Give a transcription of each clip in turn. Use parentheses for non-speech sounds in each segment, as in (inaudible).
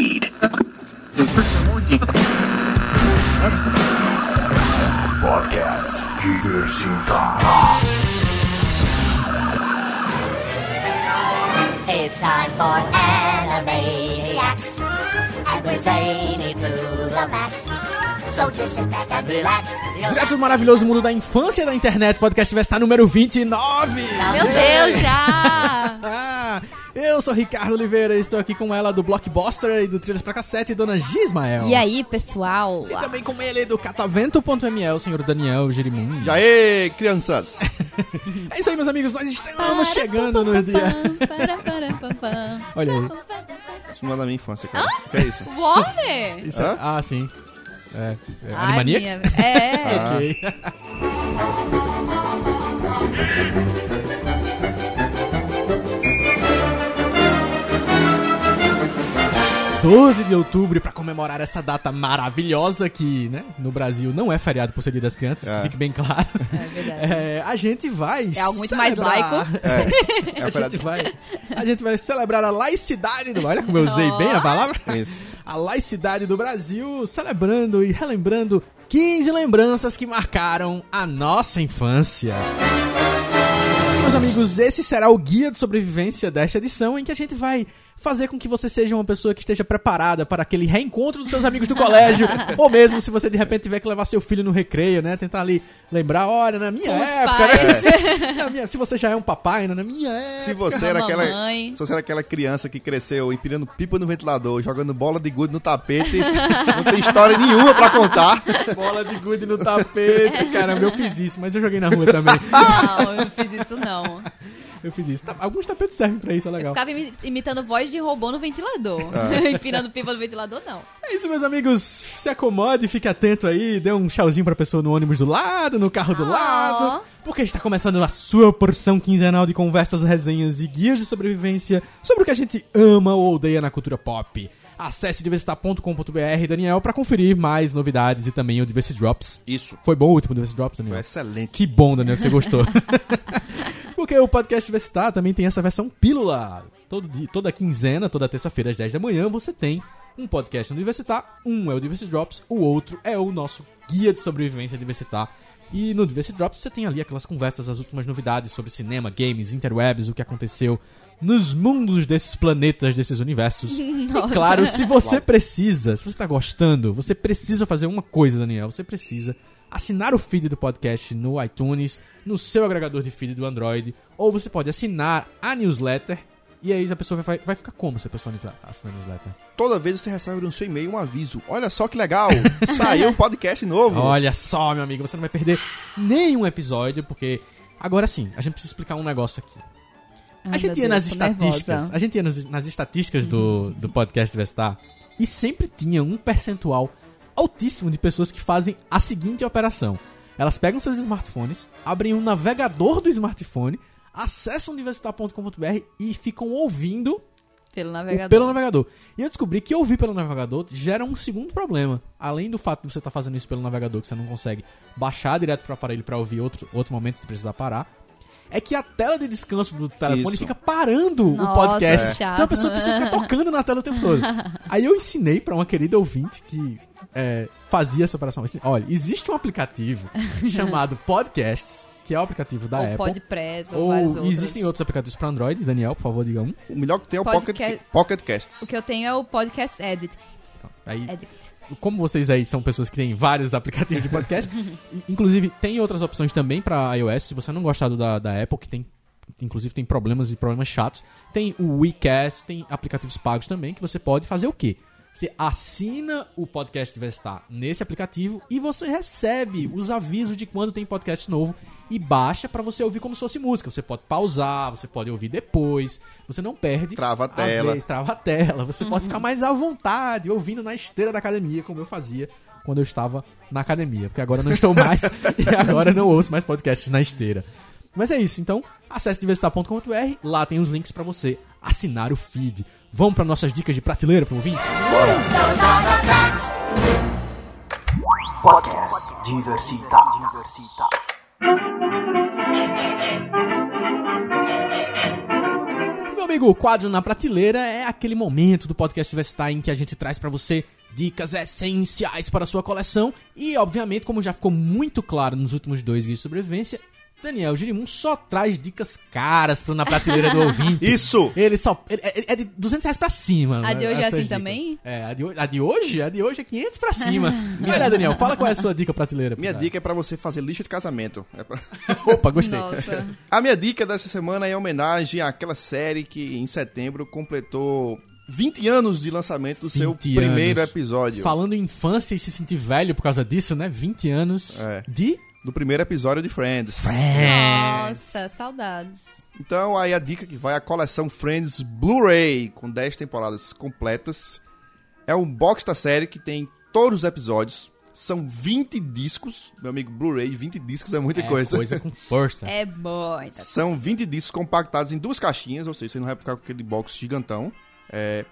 feed. Podcast Diversita. It's time for Animaniacs, and we're zany to the max. So just sit back and relax. Direto do maravilhoso mundo da infância da internet, podcast vai estar número 29. Meu Deus, já! (laughs) Ah, eu sou Ricardo Oliveira e estou aqui com ela do Blockbuster e do Trilhas pra Cassete, Dona Gismael. E aí, pessoal? E também com ele do catavento.ml, o senhor Daniel Jerimum. E aí, crianças? (laughs) É isso aí, meus amigos, nós estamos chegando no dia. (laughs) Olha aí. Isso não é da minha infância, cara. Que é isso? Warner! Isso é-? Ah, sim. É, é Ai, Animaniacs? minha- (laughs) É. Ah. Ok. 12 de outubro, pra comemorar essa data maravilhosa que, né, no Brasil não é feriado por ser dia das crianças, É. que fique bem claro. É verdade. (laughs) É, a gente vai. É algo muito mais celebrar- laico. (laughs) É, é A gente, vai, a gente vai celebrar a laicidade do. Olha como eu usei bem a palavra. Isso. A laicidade do Brasil, celebrando e relembrando 15 lembranças que marcaram a nossa infância. Meus amigos, esse será o guia de sobrevivência desta edição em que a gente vai fazer com que você seja uma pessoa que esteja preparada para aquele reencontro dos seus amigos do colégio, (laughs) ou mesmo se você de repente tiver que levar seu filho no recreio, né, tentar ali lembrar, olha, na minha os época, pais. né? (laughs) Na minha- se você já é um papai, né, na minha época. Se você era aquela, se você era aquela criança que cresceu empinando pipa no ventilador, jogando bola de gude no tapete, (laughs) não tem história nenhuma pra contar. Bola de gude no tapete, caramba, eu fiz isso, mas eu joguei na rua também. Não, eu não fiz isso, não. Eu fiz isso. Tá- Alguns tapetes servem pra isso, é Eu legal. ficava imi- imitando voz de robô no ventilador. Ah. (laughs) Empinando pipa no ventilador, não. É isso, meus amigos. Se acomode, fique atento aí, dê um tchauzinho pra pessoa no ônibus do lado, no carro do Oh. lado. Porque está começando a sua porção quinzenal de conversas, resenhas e guias de sobrevivência sobre o que a gente ama ou odeia na cultura pop. Acesse diversitar.com.br, Daniel, pra conferir mais novidades e também o Diversity Drops. Isso. Foi bom o último Diversity Drops, Daniel? Foi excelente. Que bom, Daniel, que você gostou. (laughs) Porque o podcast Diversitar também tem essa versão pílula. Todo dia, toda quinzena, toda terça-feira às 10 da manhã, você tem um podcast no Diversitar. Um é o Diversity Drops, o outro é o nosso guia de sobrevivência Diversitar. E no Diversity Drops você tem ali aquelas conversas, as últimas novidades sobre cinema, games, interwebs, o que aconteceu nos mundos desses planetas, desses universos. (laughs) E claro, se você precisa, se você tá gostando, você precisa fazer uma coisa, Daniel. Você precisa assinar o feed do podcast no iTunes, no seu agregador de feed do Android, ou você pode assinar a newsletter. E aí a pessoa vai, vai ficar como se a pessoa assinar a newsletter? Toda vez você recebe no seu e-mail um aviso. Olha só que legal, (laughs) saiu um podcast novo. Olha só, meu amigo, você não vai perder nenhum episódio, porque agora sim, a gente precisa explicar um negócio aqui. Ai, a gente ia nas Deus, estatísticas, nervosa. a gente ia nas, nas estatísticas do, do podcast Vestar e sempre tinha um percentual altíssimo de pessoas que fazem a seguinte operação. Elas pegam seus smartphones, abrem um navegador do smartphone, acessam diversitar.com.br e ficam ouvindo Pelo o- navegador. pelo navegador. E eu descobri que ouvir pelo navegador gera um segundo problema. Além do fato de você estar fazendo isso pelo navegador, que você não consegue baixar direto pro aparelho para ouvir outro, outro momento se precisar parar. É que a tela de descanso do telefone Isso. fica parando o Nossa, podcast. É. Então a pessoa precisa ficar (laughs) tocando na tela o tempo todo. Aí eu ensinei pra uma querida ouvinte que é, fazia essa operação. Olha, existe um aplicativo (laughs) chamado Podcasts, que é o aplicativo da ou Apple. Podpress, ou, ou vários outros. existem outros aplicativos para Android. Daniel, por favor, diga um. O melhor que tem é o Podcast- Pocket, Pocket Casts. O que eu tenho é o Podcast Edit. Aí Edit. como vocês aí são pessoas que têm vários (laughs) aplicativos de podcast, (laughs) inclusive tem outras opções também pra iOS, se você não gostar do da, da Apple, que tem inclusive tem problemas e problemas chatos, tem o WeCast, tem aplicativos pagos também que você pode fazer o quê? Você assina o podcast Vestar nesse aplicativo e você recebe os avisos de quando tem podcast novo e baixa pra você ouvir como se fosse música. Você pode pausar, você pode ouvir depois, você não perde Trava a tela. vez, trava a tela. Você pode ficar mais à vontade ouvindo na esteira da academia, como eu fazia quando eu estava na academia. Porque agora eu não estou mais (laughs) (laughs) e agora eu não ouço mais podcasts na esteira. Mas é isso, então acesse diversitar.com.br, lá tem os links pra você assinar o feed. Vamos para nossas dicas de prateleira pro ouvinte? Podcast Diversita. Meu amigo, o quadro na prateleira é aquele momento do podcast Vestar em que a gente traz pra você dicas essenciais para a sua coleção e, obviamente, como já ficou muito claro nos últimos dois guias de sobrevivência, Daniel Girimum só traz dicas caras pro na prateleira do ouvinte. (laughs) Isso! Ele só. ele- é, é de 200 reais pra cima. A de hoje as é assim dicas. também? É, a de, a de hoje? A de hoje é 500 pra cima. (laughs) Vai lá, Daniel, fala qual é a sua dica prateleira. Minha cara. dica é pra você fazer lista de casamento. É pra- (laughs) Opa, gostei. Nossa. A minha dica dessa semana é em homenagem àquela série que em setembro completou 20 anos de lançamento do seu 20 primeiro anos. episódio. Falando em infância e se sentir velho por causa disso, né? 20 anos É. de. Do primeiro episódio de Friends. Nossa, saudades. Então aí a dica que vai a coleção Friends Blu-ray com 10 temporadas completas. É um box da série que tem todos os episódios. São 20 discos. Meu amigo, Blu-ray, 20 discos é muita É, coisa. coisa com força. É bom. Então. São 20 discos compactados em duas caixinhas, ou seja, você não vai ficar com aquele box gigantão. É,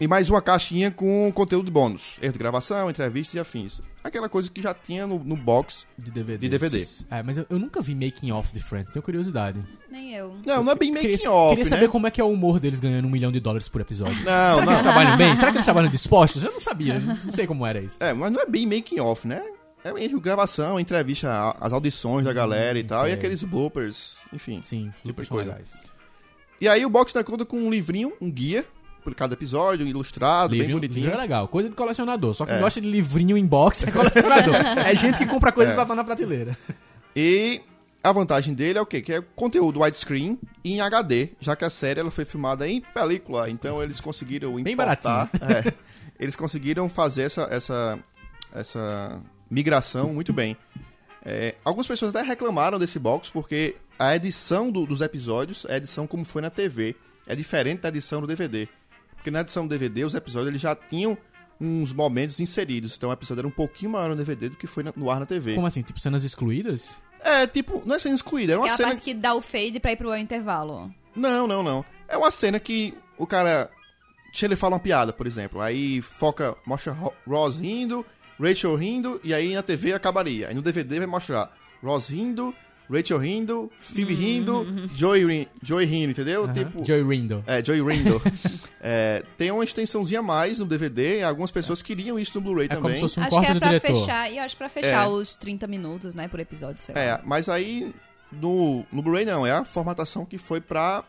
E mais uma caixinha com conteúdo de bônus. Erro de gravação, entrevistas e afins. Aquela coisa que já tinha no, no box. De DVD. De DVD. É, mas eu, eu nunca vi making off de Friends, tenho curiosidade. Nem eu. Não, não é bem queria, making off, queria né? saber como é que é o humor deles ganhando um milhão de dólares por episódio. Não, Será que não. eles trabalham bem? Será que eles trabalham dispostos? Eu não sabia, não sei como era isso. É, mas não é bem making off, né? É erro de gravação, entrevista, as audições da galera e tal, e sei. aqueles bloopers, enfim. Sim, Tipo super de coisa. legais. E aí o box dá conta com um livrinho, um guia, por cada episódio, ilustrado, bem Livrinho, bonitinho. livro é legal, coisa de colecionador. Só que É. gosta de livrinho em box é colecionador. (laughs) é gente que compra coisas pra estar na prateleira. E a vantagem dele é o quê? Que é conteúdo widescreen e em HD, já que a série ela foi filmada em película, então eles conseguiram Bem importar, é, eles conseguiram fazer essa, essa, essa migração muito bem. É, algumas pessoas até reclamaram desse box porque a edição do- dos episódios é a edição como foi na TV, é diferente da edição do DVD. Porque na edição do DVD os episódios eles já tinham uns momentos inseridos, então o episódio era um pouquinho maior no DVD do que foi na- no ar na TV. Como assim? Tipo cenas excluídas? É, tipo, não é cena excluída, é uma é a cena. parte que dá o fade pra ir pro intervalo. Não, não, não. É uma cena que o cara. Ele fala uma piada, por exemplo. Aí foca, mostra Ro- Ross rindo, Rachel rindo, e aí na TV acabaria. Aí no DVD vai mostrar Ross rindo, Rachel rindo, Phoebe rindo, Joey, ri- Joey rindo, entendeu? Tipo. Joey Rindo. É, Joey rindo. (laughs) É, tem uma extensãozinha a mais no DVD, e algumas pessoas queriam isso no Blu-ray É como também. se fosse um acho corte que é do pra diretor. fechar. E eu acho pra fechar É. os 30 minutos, né, por episódio, sei lá. É, mas aí no, no Blu-ray não, é a formatação que foi pra,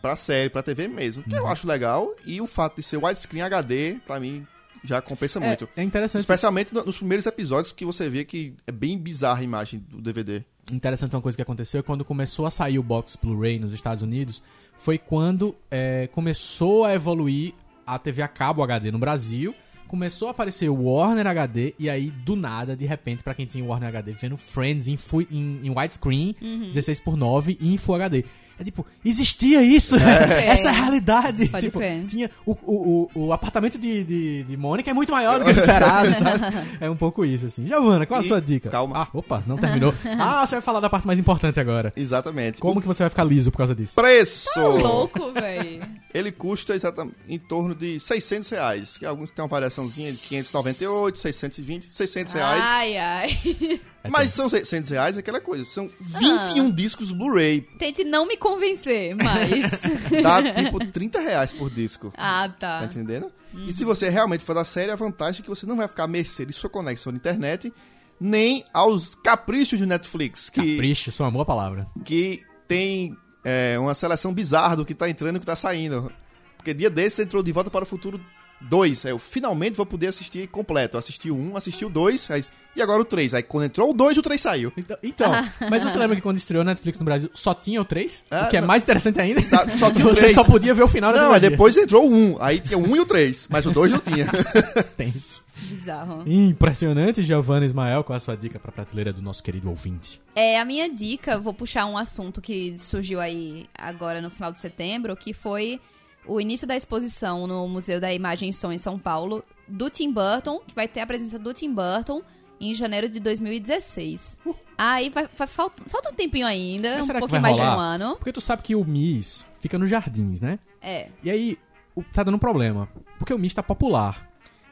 pra série, pra TV mesmo. Que eu Uhum. acho legal. E o fato de ser widescreen HD, pra mim, já compensa muito. É, é interessante. Especialmente no- nos primeiros episódios que você vê que é bem bizarra a imagem do DVD. Interessante uma coisa que aconteceu é quando começou a sair o box Blu-ray nos Estados Unidos, foi quando é, começou a evoluir a TV a cabo HD no Brasil, começou a aparecer o Warner HD e aí do nada, de repente, pra quem tinha o Warner HD, vendo Friends em, em, em widescreen, 16 por 9 e em Full HD. É tipo, existia isso! (laughs) Essa é a realidade! Pode tipo, crer. tinha o, o, o, o apartamento de, de, de Mônica é muito maior do que o (laughs) esperado, sabe? É um pouco isso, assim. Giovana, qual a E- sua dica? calma. Ah, opa, não terminou. (laughs) ah, você vai falar da parte mais importante agora. Exatamente. Como O que você vai ficar liso por causa disso? preço! Tá louco, velho. Ele custa exatamente em torno de 600 reais. Que alguns tem uma variaçãozinha de 598, 620, 600 reais. Ai, ai. É Mas são 600 reais é aquela coisa. São 21 discos Blu-ray. Tente não me convencer, mas. (laughs) Dá tipo 30 reais por disco. ah, Tá tá. entendendo? E se você realmente for da série, a vantagem é que você não vai ficar à mercê de sua conexão de internet, nem aos caprichos de Netflix, que, Capricho, isso é uma boa palavra. que tem é, uma seleção bizarra do que tá entrando e o que tá saindo. Porque dia desses entrou De Volta para o Futuro 2. Aí eu finalmente vou poder assistir completo. Eu assisti o 1, assisti o 2, aí- e agora o 3. Aí quando entrou o 2, o 3 saiu. Então, então, mas você lembra que quando estreou Netflix no Brasil só tinha o 3? Ah, o que é não. mais interessante ainda? Só- só (laughs) tinha o você 3. só podia ver o final da Não, trilogia. depois entrou o 1. Aí tinha o 1 e o 3, mas o 2 não tinha. (laughs) Tenso. Bizarro. Impressionante, Giovanna Ismael, qual a sua dica pra prateleira do nosso querido ouvinte? É, a minha dica, vou puxar um assunto que surgiu aí agora no final de setembro, que foi o início da exposição no Museu da Imagem e Som em São Paulo, do Tim Burton, que vai ter a presença do Tim Burton em janeiro de 2016. Aí vai, vai- falta, falta um tempinho ainda, Mas um pouquinho mais de um ano. Porque tu sabe que o Miss fica nos jardins, né? É. E aí, o- tá dando um problema. Porque o Miss tá popular.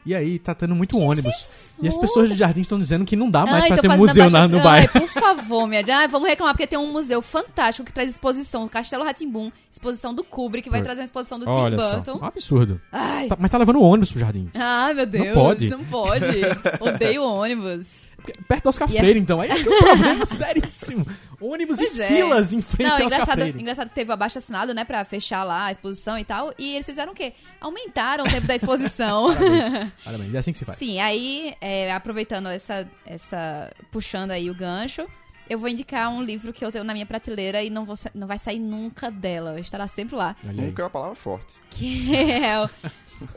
E aí tá tendo muito ônibus. E as pessoas do jardim estão dizendo que não dá mais Ai, pra tô ter um museu na, no Ai, bairro. por favor, minha Ai, vamos reclamar, porque tem um museu fantástico que traz exposição. Castelo Ratimbum, exposição do Kubrick, que vai trazer uma exposição do Olha Tim só, Burton. um absurdo. Ai. Tá- mas tá levando ônibus pro jardim. Ai, meu Deus. pode. Não pode. (laughs) Odeio ônibus. Perto do Oscar é- Freire, então. Aí é que é um (laughs) problema seríssimo. Ônibus Pois e é. filas em frente Não, ao Oscar engraçado, Freire. engraçado que teve o abaixo assinado, né, pra fechar lá a exposição e tal. E eles fizeram o quê? Aumentaram o tempo da exposição. (laughs) Parabéns, é assim que se faz. Sim, aí, é, aproveitando essa, essa. puxando aí o gancho, eu vou indicar um livro que eu tenho na minha prateleira e não, vou, sa- não vai sair nunca dela. Estará sempre lá. Nunca é uma palavra forte. Que (laughs) é o,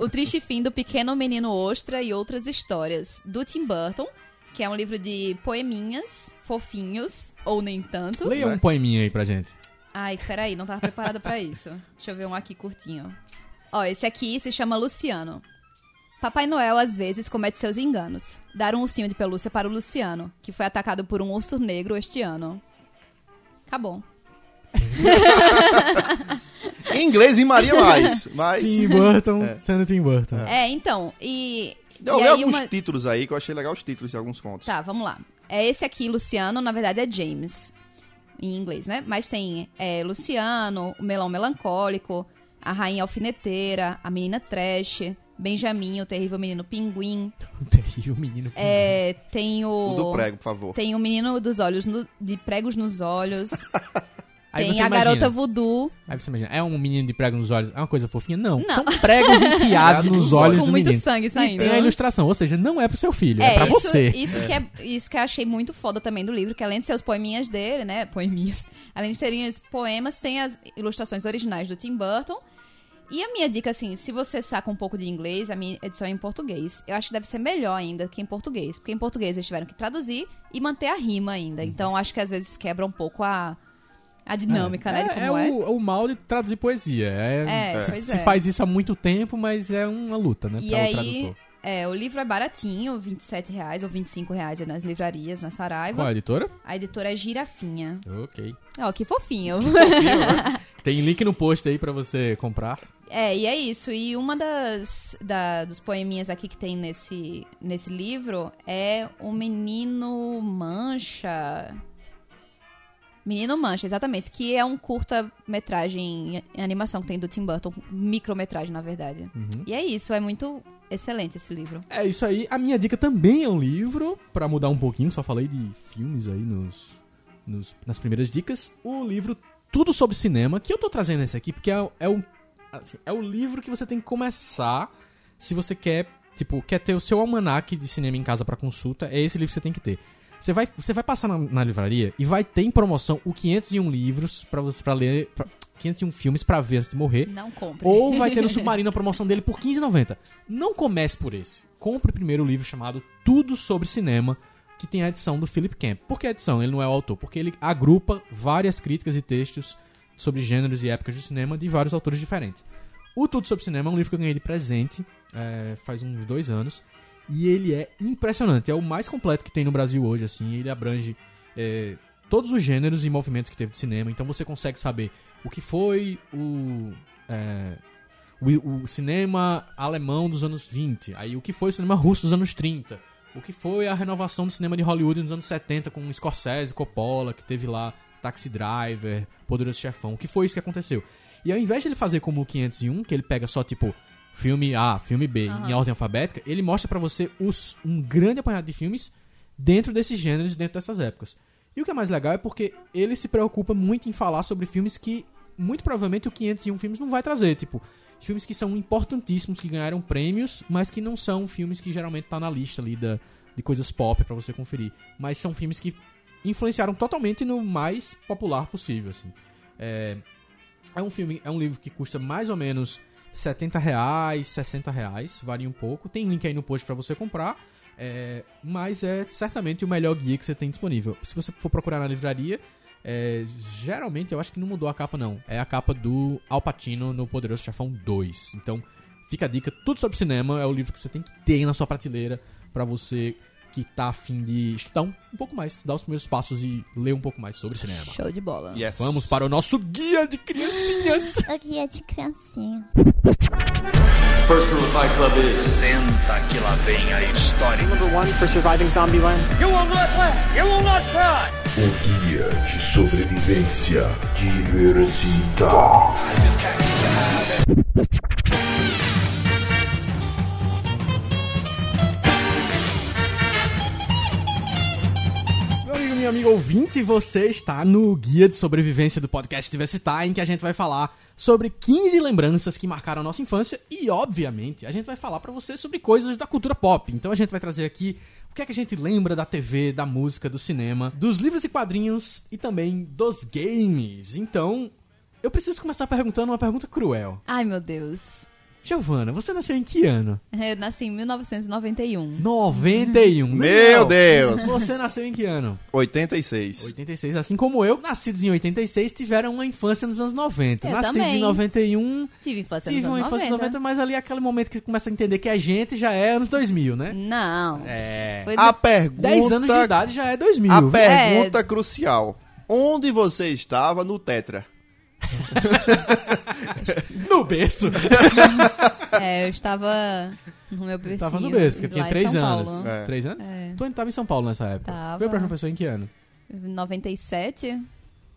o Triste Fim do Pequeno Menino Ostra e Outras Histórias, do Tim Burton, que é um livro de poeminhas, fofinhos, ou nem tanto. Leia um poeminha aí pra gente. Ai, peraí, não tava preparada pra isso. Deixa eu ver um aqui curtinho. Ó, esse aqui se chama Luciano. Papai Noel às vezes comete seus enganos. Dar um ursinho de pelúcia para o Luciano, que foi atacado por um urso negro este ano. Acabou. (laughs) Em inglês rimaria mais, (laughs) mas... Tim Burton sendo Tim Burton. É, então, e. Eu e li aí alguns uma... títulos aí, que eu achei legal os títulos de alguns contos. Tá, vamos lá. É esse aqui, Luciano, na verdade é James, em inglês, né? Mas tem é, Luciano, o Melão Melancólico, a Rainha Alfineteira, a Menina Trash, Benjamin, o Terrível Menino Pinguim. (laughs) Um terrível menino. É, tem o... O do prego, por favor. Tem o Menino dos Olhos, no- de Pregos nos Olhos. (laughs) Aí tem você a imagina, Garota Voodoo. Aí você imagina, é um menino de prego nos olhos, é uma coisa fofinha? Não, Não. são pregos enfiados (laughs) nos olhos com do muito menino. sangue E saindo. tem a ilustração, ou seja, não é pro seu filho, é, pra isso, você. Isso que, é, isso que eu achei muito foda também do livro, que além de ser os poeminhas dele, né? Poeminhas. Além de serem os poemas, tem as ilustrações originais do Tim Burton. E a minha dica, assim, se você saca um pouco de inglês, a minha edição é em português. Eu acho que deve ser melhor ainda que em português. Porque em português eles tiveram que traduzir e manter a rima ainda. Então acho que às vezes quebra um pouco a, a dinâmica, né? De é, é é. O, o mal de traduzir poesia. É, É, se, pois se é. faz isso há muito tempo, mas é uma luta, né? E pra o aí, tradutor. é, o livro é baratinho, 27 reais ou 25 reais aí nas livrarias, na Saraiva. Qual é a editora? A editora é Girafinha. Ok. Ó, que fofinho. (laughs) Tem link no post aí pra você comprar. é, e é isso. E uma das da, dos poeminhas aqui que tem nesse, nesse livro é o Menino Mancha. Menino Mancha, exatamente. Que é um curta-metragem em animação que tem do Tim Burton. Micrometragem, na verdade. E é isso, é muito excelente esse livro. É isso aí. A minha dica também é um livro, pra mudar um pouquinho, só falei de filmes aí nos, nos- nas primeiras dicas. O livro Tudo sobre Cinema, que eu tô trazendo esse aqui porque é, é, o, assim, é o livro que você tem que começar se você quer, tipo, quer ter o seu almanaque de cinema em casa pra consulta. É esse livro que você tem que ter. Você vai, você vai passar na, na livraria e vai ter em promoção o 501 livros pra você para ler, pra, 501 filmes pra ver antes de morrer. Não compre. Ou vai ter no (laughs) Submarino a promoção dele por R$15,90. Não comece por esse. Compre primeiro o livro chamado Tudo sobre Cinema, que tem a edição do Philip Camp. Por que a edição? Ele não é o autor. Porque ele agrupa várias críticas e textos sobre gêneros e épocas do cinema de vários autores diferentes. O Tudo sobre Cinema é um livro que eu ganhei de presente é, faz uns dois anos. E ele é impressionante. É o mais completo que tem no Brasil hoje, assim. Ele abrange é, todos os gêneros e movimentos que teve de cinema. Então você consegue saber o que foi o, é, o, o cinema alemão dos anos 20, aí o que foi o cinema russo dos anos 30, o que foi a renovação do cinema de Hollywood nos anos 70 com Scorsese, Coppola, que teve lá Taxi Driver, Poderoso Chefão, o que foi isso que aconteceu. E ao invés de ele fazer como o 501, que ele pega só tipo filme A, filme B, em ordem alfabética, ele mostra pra você os, um grande apanhado de filmes dentro desses gêneros, dentro dessas épocas. E o que é mais legal é porque ele se preocupa muito em falar sobre filmes que muito provavelmente o 501 filmes não vai trazer, tipo, filmes que são importantíssimos, que ganharam prêmios, mas que não são filmes que geralmente tá na lista ali da, de coisas pop pra você conferir, mas são filmes que influenciaram totalmente no mais popular possível, assim. É, é um filme, é um livro que custa mais ou menos 70 reais, 60 reais, varia um pouco. Tem link aí no post pra você comprar. é, mas é certamente o melhor guia que você tem disponível. Se você for procurar na livraria, é, geralmente eu acho que não mudou a capa, não. É a capa do Al Pacino no Poderoso Chefão 2. Então, fica a dica: tudo sobre cinema é o livro que você tem que ter na sua prateleira pra você que tá afim de estudar um, um pouco mais, dar os primeiros passos e ler um pouco mais sobre cinema. Show de bola. Yes. Vamos para o nosso guia de criancinhas. (laughs) O guia de criancinha. First rule of Fight Club is Senta que lá vem a história. Number one for surviving Zombieland. O guia de sobrevivência diversita. Meu amigo, ouvinte, você está no Guia de Sobrevivência do podcast Diversitar, em que a gente vai falar sobre 15 lembranças que marcaram a nossa infância e, obviamente, a gente vai falar pra você sobre coisas da cultura pop. Então a gente vai trazer aqui o que é que a gente lembra da TV, da música, do cinema, dos livros e quadrinhos e também dos games. Então, eu preciso começar perguntando uma pergunta cruel. Ai, meu Deus. Giovana, você nasceu em que ano? Eu nasci em 1991. 91. Meu Deus! Você nasceu em que ano? 86. 86, assim como eu, nascidos em 86, tiveram uma infância nos anos 90. Eu nascidos também. em 91, Tive infância tive nos uma anos infância em 90. 90, mas ali é aquele momento que começa a entender que a gente já é anos 2000, né? Não. É. Foi A do- pergunta... 10 anos de idade já é 2000. A pergunta crucial. Onde você estava no Tetra? (laughs) No berço. (laughs) (laughs) É, eu estava no meu bercinho. Tava no berço, porque lá tinha em 3 São anos. Paulo. É. 3 anos? É. Tu ainda tava em São Paulo nessa época. Tava. Veio pra João Pessoa em que ano? 97?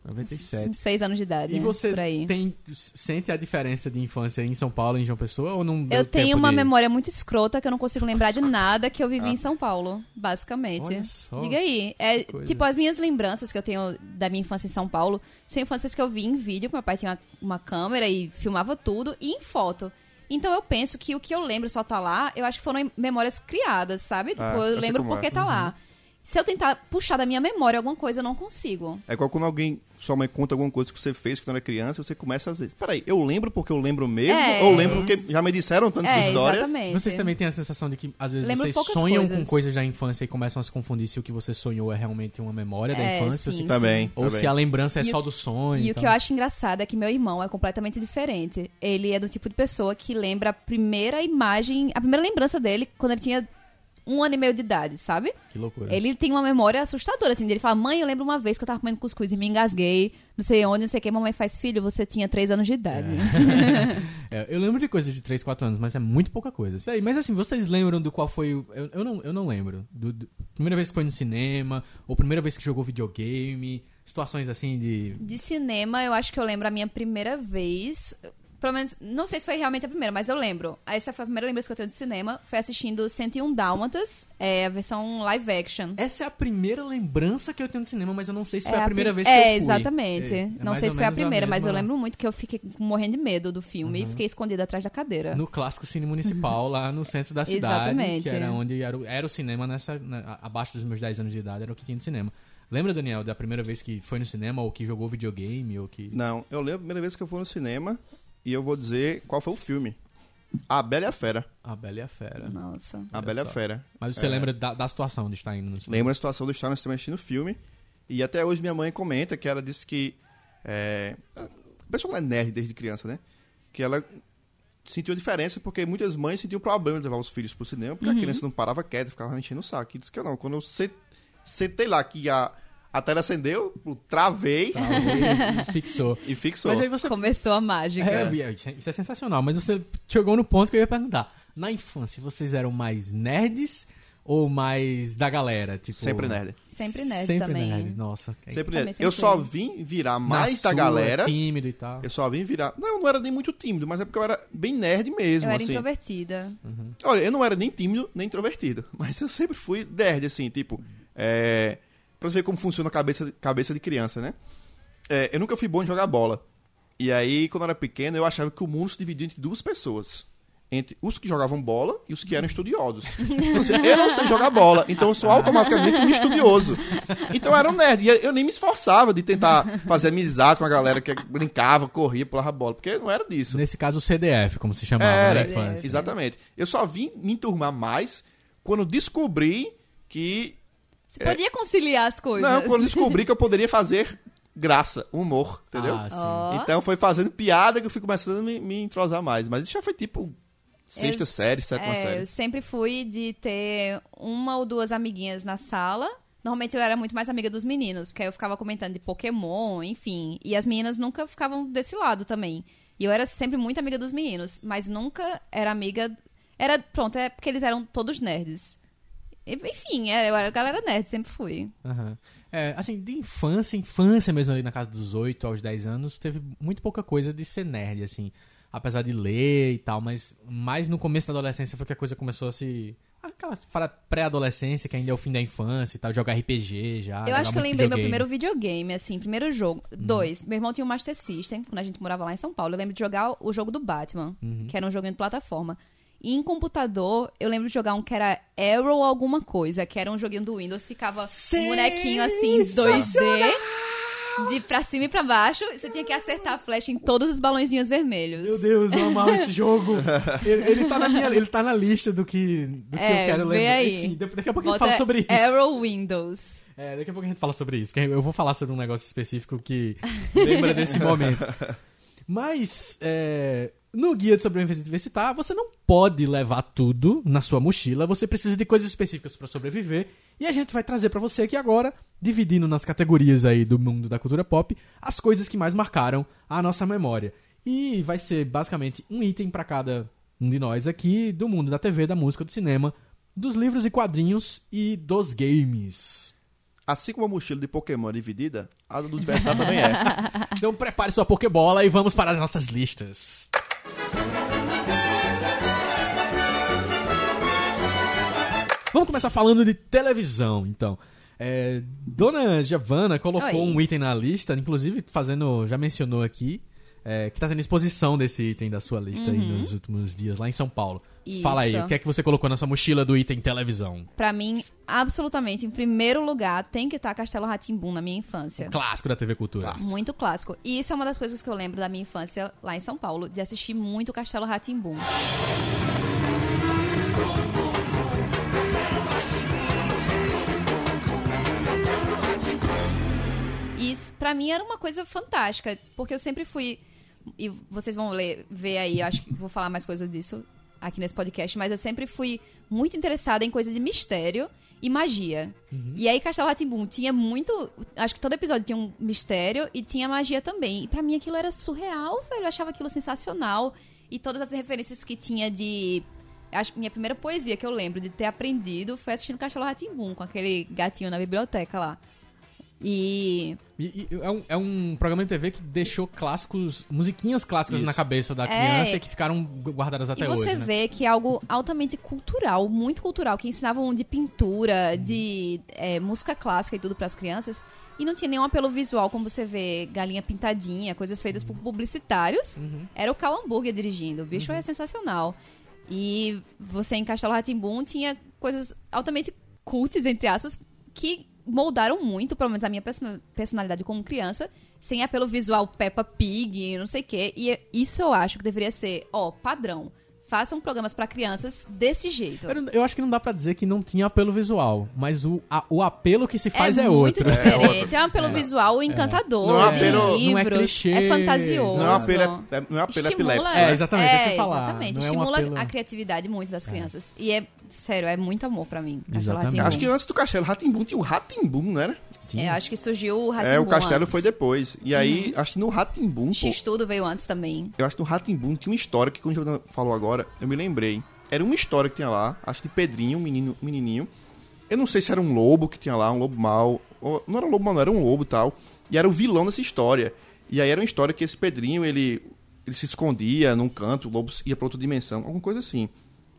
97. 6 anos de idade. E você por aí. tem, sente a diferença de infância em São Paulo e em João Pessoa ou não Eu tenho uma de- memória muito escrota que eu não consigo lembrar de nada que eu vivi em São Paulo, basicamente. Olha só. Diga aí. É, tipo, as minhas lembranças que eu tenho da minha infância em São Paulo são infâncias que eu vi em vídeo, que meu pai tinha uma, uma câmera e filmava tudo, e em foto. Então eu penso que o que eu lembro só tá lá, eu acho que foram memórias criadas, sabe? Tipo, Ah, eu eu lembro como é. porque tá lá. Se eu tentar puxar da minha memória alguma coisa, eu não consigo. É igual quando alguém, sua mãe conta alguma coisa que você fez quando era criança, você começa a dizer, peraí, eu lembro porque eu lembro mesmo? É. Ou lembro porque já me disseram tanto essa É, história? exatamente. Vocês também têm a sensação de que às vezes Lembro vocês sonham com coisas. coisas da infância e começam a se confundir se o que você sonhou é realmente uma memória da É, infância sim, ou, se, Também, ou também. se a lembrança é E o- só do sonho. E o tal. que eu acho engraçado é que meu irmão é completamente diferente. Ele é do tipo de pessoa que lembra a primeira imagem, a primeira lembrança dele quando ele tinha um ano e meio de idade, sabe? Que loucura. Ele tem uma memória assustadora, assim, ele fala, mãe, eu lembro uma vez que eu tava comendo cuscuz e me engasguei, não sei onde, não sei o que, mamãe faz filho, você tinha três anos de idade. É, (laughs) eu lembro de coisas de 3, 4 anos, mas é muito pouca coisa. Aí, Mas assim, vocês lembram do qual foi o. Eu, eu não, eu não lembro. Do, do- primeira vez que foi no cinema, ou primeira vez que jogou videogame, situações assim de. De cinema, eu acho que eu lembro a minha primeira vez. Pelo menos, não sei se foi realmente a primeira, mas eu lembro. Essa foi a primeira lembrança que eu tenho de cinema. Foi assistindo 101 Dálmatas, é a versão live action. Essa é a primeira lembrança que eu tenho de cinema, mas eu não sei se foi É a primeira pri- vez que é, eu fui. exatamente. É, é não sei se foi a primeira, mas eu Uhum. lembro muito que eu fiquei morrendo de medo do filme e fiquei escondida atrás da cadeira. No clássico Cine Municipal, lá no centro da (laughs) cidade. Exatamente. Que era onde era o, era o cinema nessa. na- abaixo dos meus 10 anos de idade, era o que tinha de cinema. Lembra, Daniel, da primeira vez que foi no cinema, ou que jogou videogame, ou que. Não, eu lembro a primeira vez que eu fui no cinema e eu vou dizer qual foi o filme. A Bela e a Fera. A Bela e a Fera. Nossa. A Bela e a. Fera. Mas você É. lembra da, da situação de estar indo no cinema? Lembro a situação de estar no cinema assistindo o filme. E até hoje minha mãe comenta que ela disse que. É, a pessoa não é nerd desde criança, né? Que ela sentiu a diferença porque muitas mães sentiam problema de levar os filhos pro cinema, porque a criança não parava quieta, ficava enchendo o saco. E disse que não. Quando eu se- sentei lá que a, a tela acendeu, eu travei Tá, e (laughs) fixou. e fixou. Mas aí você. Começou a mágica. É, isso é sensacional, mas você chegou no ponto que eu ia perguntar. Na infância, vocês eram mais nerds ou mais da galera? Tipo, Sempre nerd. Sempre nerd Sempre também. nerd, nossa. Sempre nerd. sempre Eu só vim virar Na mais da sua, galera. Tímido e tal. Eu só vim virar. Não, eu não era nem muito tímido, mas é porque eu era bem nerd mesmo, Eu era assim. introvertida. Olha, eu não era nem tímido, nem introvertido. (laughs) Mas eu sempre fui nerd, assim, tipo. É... Pra você ver como funciona a cabeça, cabeça de criança, né? É, eu nunca fui bom em jogar bola. E aí, quando eu era pequeno, eu achava que o mundo se dividia entre duas pessoas. Entre os que jogavam bola e os que eram estudiosos. Então, assim, eu não sei jogar bola, então eu sou automaticamente um estudioso. Então eu era um nerd. E eu nem me esforçava de tentar fazer amizade com a galera que brincava, corria, pulava bola, porque não era disso. Nesse caso, o CDF, como se chamava Era. na infância. Exatamente. Eu só vim me enturmar mais quando descobri que. Você podia conciliar as coisas. Não, quando descobri que eu poderia fazer graça, humor, entendeu? Ah. Então foi fazendo piada que eu fui começando a me, me entrosar mais. Mas isso já foi tipo Sexta Eu- série, sétima é, série. Eu sempre fui de ter uma ou duas amiguinhas na sala. Normalmente eu era muito mais amiga dos meninos, porque aí eu ficava comentando de Pokémon, enfim. E as meninas nunca ficavam desse lado também. E eu era sempre muito amiga dos meninos, mas nunca era amiga. Era, pronto, é porque eles eram todos nerds. Enfim, era, eu era galera nerd, sempre fui. Aham. É, assim, de infância, infância mesmo ali na casa dos 8 aos 10 anos, teve muito pouca coisa de ser nerd, assim. Apesar de ler e tal, mas mais no começo da adolescência foi que a coisa começou a se. Aquela fala pré-adolescência, que ainda é o fim da infância e tal, jogar RPG já. Eu acho que eu lembrei meu primeiro videogame, assim, primeiro jogo. Dois. Meu irmão tinha um Master System, quando a gente morava lá em São Paulo. Eu lembro de jogar o jogo do Batman, que era um joguinho de plataforma. E em computador, eu lembro de jogar um que era Arrow alguma coisa, que era um joguinho do Windows, ficava um bonequinho assim, 2D, de pra cima e pra baixo. Você tinha que acertar a flecha em todos os balãozinhos vermelhos. Meu Deus, eu amava esse jogo. (laughs) ele, ele tá na minha, ele tá na lista do que, do que É, eu quero lembrar. aí. Enfim, daqui a pouco a gente Bota fala sobre isso. Arrow Windows. É, daqui a pouco a gente fala sobre isso, eu vou falar sobre um negócio específico que lembra desse momento. (laughs) Mas, é, no guia de sobrevivência universitária, você não pode levar tudo na sua mochila, você precisa de coisas específicas para sobreviver, e a gente vai trazer para você aqui agora, dividindo nas categorias aí do mundo da cultura pop, as coisas que mais marcaram a nossa memória. E vai ser basicamente um item para cada um de nós aqui, do mundo da TV, da música, do cinema, dos livros e quadrinhos e dos games. Assim como a mochila de Pokémon dividida, a do Diversidade também é. (laughs) Então prepare sua Pokébola e vamos para as nossas listas. Vamos começar falando de televisão, então. É, Dona Giovanna colocou Oi. um item na lista, inclusive fazendo, já mencionou aqui, é, que tá tendo exposição desse item da sua lista aí nos últimos dias lá em São Paulo. Isso. Fala aí, o que é que você colocou na sua mochila do item televisão? Pra mim, absolutamente, em primeiro lugar, tem que estar Castelo Ratimbum na minha infância. Clássico da TV Cultura. Muito clássico. E isso é uma das coisas que eu lembro da minha infância lá em São Paulo, de assistir muito Castelo Ratimbum. E isso, pra mim era uma coisa fantástica, porque eu sempre fui e vocês vão ler, ver aí, eu acho que vou falar mais coisas disso aqui nesse podcast, mas eu sempre fui muito interessada em coisas de mistério e magia. E aí Castelo Ratimbum tinha muito, acho que todo episódio tinha um mistério e tinha magia também. E pra mim aquilo era surreal, velho, eu achava aquilo sensacional e todas as referências que tinha de Acho que minha primeira poesia que eu lembro de ter aprendido foi assistindo Castelo Ratimbum, com aquele gatinho na biblioteca lá. E E, e é, um, é um programa de TV que deixou clássicos, musiquinhas clássicas Isso. na cabeça da É. criança e que ficaram guardadas até e você hoje, né? vê que é algo altamente cultural, muito cultural, que ensinavam de pintura, de é, música clássica e tudo pras crianças. E não tinha nenhum apelo visual, como você vê galinha pintadinha, coisas feitas por publicitários. Uhum. Era o Cal Hambúrguer dirigindo. O bicho é sensacional. E você em Castelo Ratimbum tinha coisas altamente cultes, entre aspas, que moldaram muito, pelo menos a minha persona- personalidade como criança, sem apelo visual Peppa Pig, não sei o quê. E isso eu acho que deveria ser, ó, padrão. Façam programas pra crianças desse jeito. Eu, eu acho que não dá pra dizer que não tinha apelo visual, mas o, a- o apelo que se faz é, muito outro. diferente. É, um apelo visual encantador, Não é apelo- não é livros, clichê, é fantasioso. Não é um apelo, é, não é apelo epiléptico. É, exatamente, é, deixa eu falar. Exatamente, Não é um estimula apelo- a criatividade muito das crianças. E é, sério, é muito amor pra mim. Exatamente. Acho que antes do Castelo Ratimbum tinha o Ratimbum, não era? É, acho que surgiu o É, o Castelo antes. foi depois. E aí, acho que no Ratimbum, pô, X-Tudo veio antes também. eu acho que no Ratimbum tinha uma história que quando o falou agora, eu me lembrei. Era uma história que tinha lá, acho de Pedrinho, um menino, menininho. Eu não sei se era um lobo que tinha lá, um lobo mau. ou- não era um lobo mau, não, era um lobo e tal. E era o vilão dessa história. E aí era uma história que esse Pedrinho, ele, ele se escondia num canto, o lobo ia pra outra dimensão, alguma coisa assim.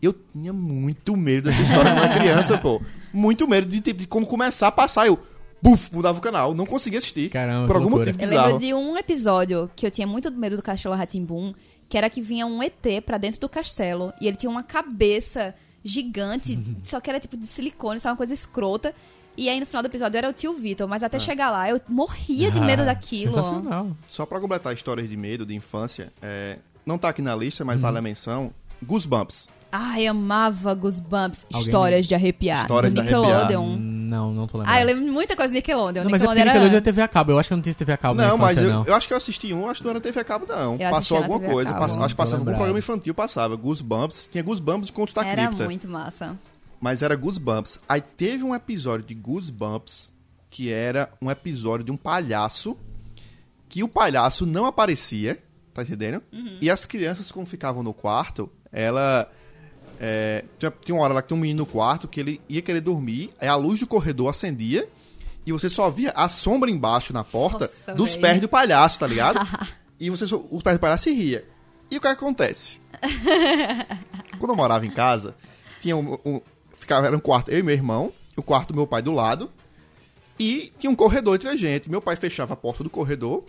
Eu tinha muito medo dessa história quando era (laughs) criança, pô. Muito medo de, tipo, de quando começar a passar, eu, buf, mudava o canal. Não conseguia assistir. Caramba, por algum loucura. motivo Eu bizarro. lembro de um episódio que eu tinha muito medo do Castelo Ratimbum, que era que vinha um ET pra dentro do castelo e ele tinha uma cabeça gigante, (laughs) só que era tipo de silicone, sabe, uma coisa escrota. E aí no final do episódio era o tio Vitor, mas até chegar lá eu morria de medo Ah, daquilo. Sensacional. Só pra completar histórias de medo, de infância, é, não tá aqui na lista, mas Uhum. vale a menção. Goosebumps. Ai, amava Goosebumps, Alguém- histórias de arrepiar. Histórias do de arrepiar. Nickelodeon. Não Não, não tô lembrando. Ah, eu lembro muita coisa de Nickelodeon. Não, mas é Nickelodeon Nickelodeon é era... TV a cabo. Eu acho que eu não tive TV a cabo Não, mas infância, eu, não. eu acho que eu assisti um, acho que não era TV a cabo, não. Eu Passou alguma coisa. acho que passava algum programa infantil, passava. Goosebumps. Tinha Goosebumps e Contos da Era Cripta. muito massa. Mas era Goosebumps. Aí teve um episódio de Goosebumps que era um episódio de um palhaço que o palhaço não aparecia, tá entendendo? E as crianças, quando ficavam no quarto, ela. É, tinha, uma hora lá que tinha um menino no quarto que ele ia querer dormir, aí a luz do corredor acendia e você só via a sombra embaixo na porta Nossa, dos véi. pés do palhaço, tá ligado? (laughs) e você só, os pés do palhaço se ria. E o que acontece? (laughs) Quando eu morava em casa, tinha um, um- ficava, era um quarto, eu e meu irmão, o quarto do meu pai do lado, e tinha um corredor entre a gente. Meu pai fechava a porta do corredor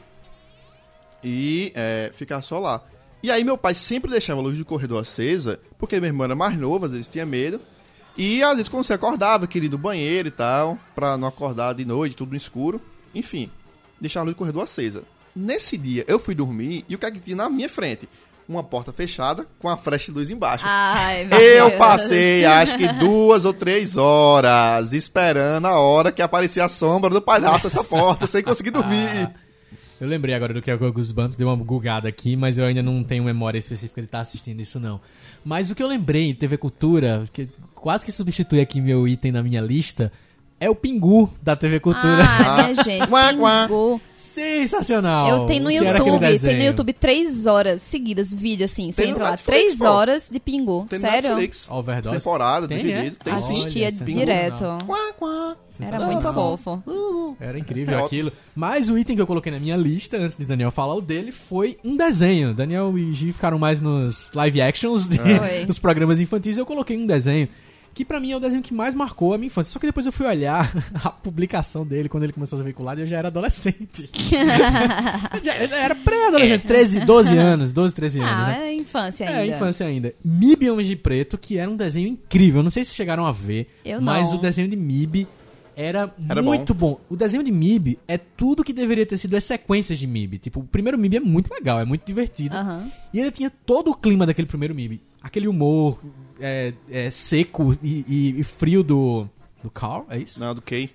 e é, ficava só lá. E aí meu pai sempre deixava a luz do corredor acesa, porque meu irmão era mais novo, às vezes tinha medo. E às vezes quando você acordava, queria ir do banheiro e tal, pra não acordar de noite, tudo no escuro. Enfim, deixava a luz do corredor acesa. Nesse dia, eu fui dormir e o que é que tinha na minha frente? Uma porta fechada com a flecha de luz embaixo. Ai, Eu Deus. passei, acho que duas ou três horas esperando a hora que aparecia a sombra do palhaço nessa porta, sem conseguir dormir. Eu lembrei agora do que é o Goosebumps, deu uma gugada aqui, mas eu ainda não tenho memória específica de estar assistindo isso, não. Mas o que eu lembrei, TV Cultura, que quase que substitui aqui meu item na minha lista, é o Pingu da TV Cultura. Ah, minha gente, (laughs) Quá, quá. Pingu. Sensacional! Eu tenho no YouTube, tem no. YouTube três horas seguidas, vídeo assim. Você Tem entra lá, Netflix, três pô. horas de Pingu. Tem Sério? Netflix. Overdose. Temporada, Tem, dividido. é? Tem sim. Assistia direto. Quá, quá. Era muito tá fofo. Era incrível É aquilo. Mas o item que eu coloquei na minha lista, antes de Daniel falar o dele, foi um desenho. Daniel e Gi ficaram mais nos live actions, de, (laughs) nos programas infantis. Eu coloquei um desenho que pra mim é o desenho que mais marcou a minha infância. Só que depois eu fui olhar (laughs) a publicação dele quando ele começou a ser veiculado e eu já era adolescente. (laughs) Eu já- era pré-adolescente, 13, 12 anos, 12, 13 anos. Ah, né? é infância É, ainda. infância ainda. Mib Homens de Preto, que era um desenho incrível. Eu não sei se chegaram a ver, Eu mas não. o desenho de Mib era, Era muito bom. O desenho de Mib é tudo que deveria ter sido as sequências de Mib. Tipo, o primeiro Mib é muito legal, é muito divertido. Aham. E ele tinha todo o clima daquele primeiro Mib. Aquele humor é, é, seco e, e- e frio do, do Carl, é isso? Não, do Kay.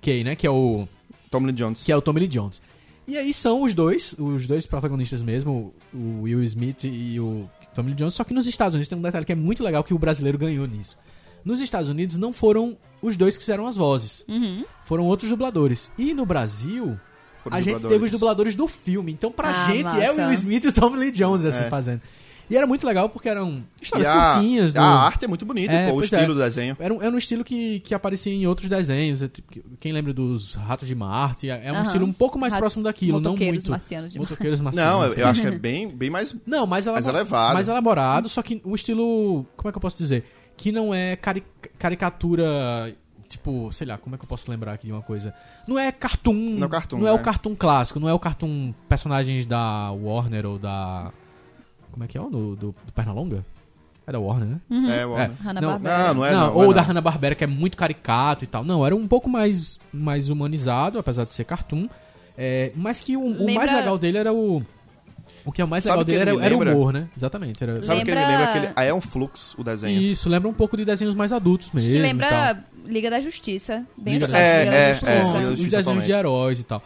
Kay, né? Que é o Tommy Lee Jones. que é o Tommy Lee Jones. E aí são os dois, os dois protagonistas mesmo, o Will Smith e o Tommy Lee Jones, só que nos Estados Unidos tem um detalhe que é muito legal que o brasileiro ganhou nisso. Nos Estados Unidos não foram os dois que fizeram as vozes, Uhum. foram outros dubladores. E no Brasil, Foram a gente teve os dubladores do filme. Então pra Ah, gente é o massa. Will Smith e o Tommy Lee Jones assim É. fazendo. E era muito legal porque eram histórias a, curtinhas. do- a arte é muito bonita, É, pô, o pois estilo é. do desenho. era um, era um estilo que, que aparecia em outros desenhos. é tipo, Quem lembra dos Ratos de Marte? É é um Aham. estilo um pouco mais Ratos- próximo daquilo, não motoqueiros muito. marcianos de Marte. Motoqueiros marcianos. Não, eu, eu acho que é (laughs) bem, bem mais. Não, mais, elabo- Mais elevado. Mais elaborado, só que o estilo. Como é que eu posso dizer? Que não é cari- caricatura. Tipo, sei lá, como é que eu posso lembrar aqui de uma coisa? Não é cartoon. Não é cartoon, Não é o né? cartoon clássico, não é o cartoon personagens da Warner ou da. Como é que é o do, do, do Pernalonga? É da Warner, né? É, É. Warner. Hanna-Barbera. Não, não é não, não. ou é da não. Hanna-Barbera, que é muito caricato e tal. Não, era um pouco mais, mais humanizado, apesar de ser cartoon. É, mas que o, o mais Lembra- legal dele era o... O que é o mais Sabe legal dele ele era, era o lembra? humor, né? Exatamente. Era... Sabe o que ele me Lembra- lembra? Aquele, aí é um fluxo o desenho. Isso, lembra um pouco de desenhos mais adultos mesmo. Que e tal. lembra Liga da Justiça. Bem Liga os da- É, Liga da é, Justiça. é, Pronto, Liga da os Justiça desenhos totalmente. de heróis e tal.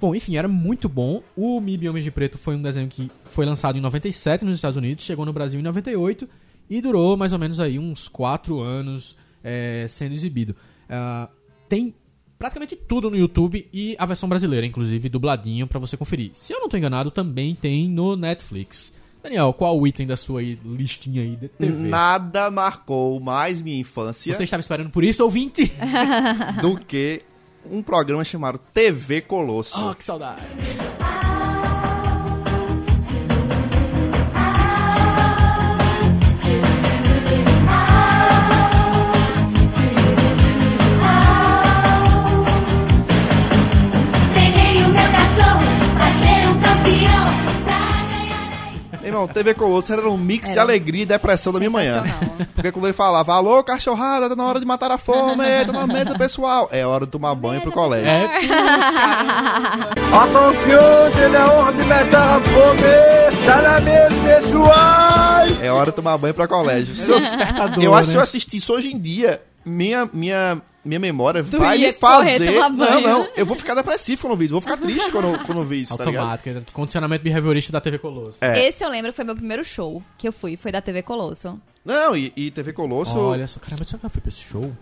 Bom, enfim, era muito bom. O Mib Homens de Preto foi um desenho que foi lançado em 97 nos Estados Unidos, chegou no Brasil em 98 e durou mais ou menos aí uns 4 anos é, sendo exibido. Ah, tem praticamente tudo no YouTube e a versão brasileira, inclusive, dubladinho pra você conferir. Se eu não tô enganado, também tem no Netflix. Daniel, qual o item da sua listinha aí de TV? Nada marcou mais minha infância Você estava esperando por isso, ouvinte? (laughs) do que um programa chamado TV Colosso. oh, que saudade. Irmão, TV Colosso era um mix de Era. alegria e depressão da minha manhã. (laughs) Porque quando ele falava, alô, cachorrada, tá na hora de matar a fome, (laughs) tá na mesa, pessoal. É hora de tomar banho pro colégio. É, (laughs) Atenção, tem a hora de matar a fome, tá na mesa, pessoal! É hora de tomar banho pra colégio. Eu, eu acho que se eu assistisse hoje em dia, minha, minha minha memória Tu vai ia me fazer. Não, banho. não, eu vou ficar depressivo quando eu vi isso. Vou ficar triste quando, eu- quando eu vi isso, tá ligado? Automático, condicionamento behaviorista da TV Colosso. É. Esse eu lembro que foi meu primeiro show que eu fui, foi da TV Colosso. Não, e, e TV Colosso. Olha só, caramba, será que eu fui pra esse show?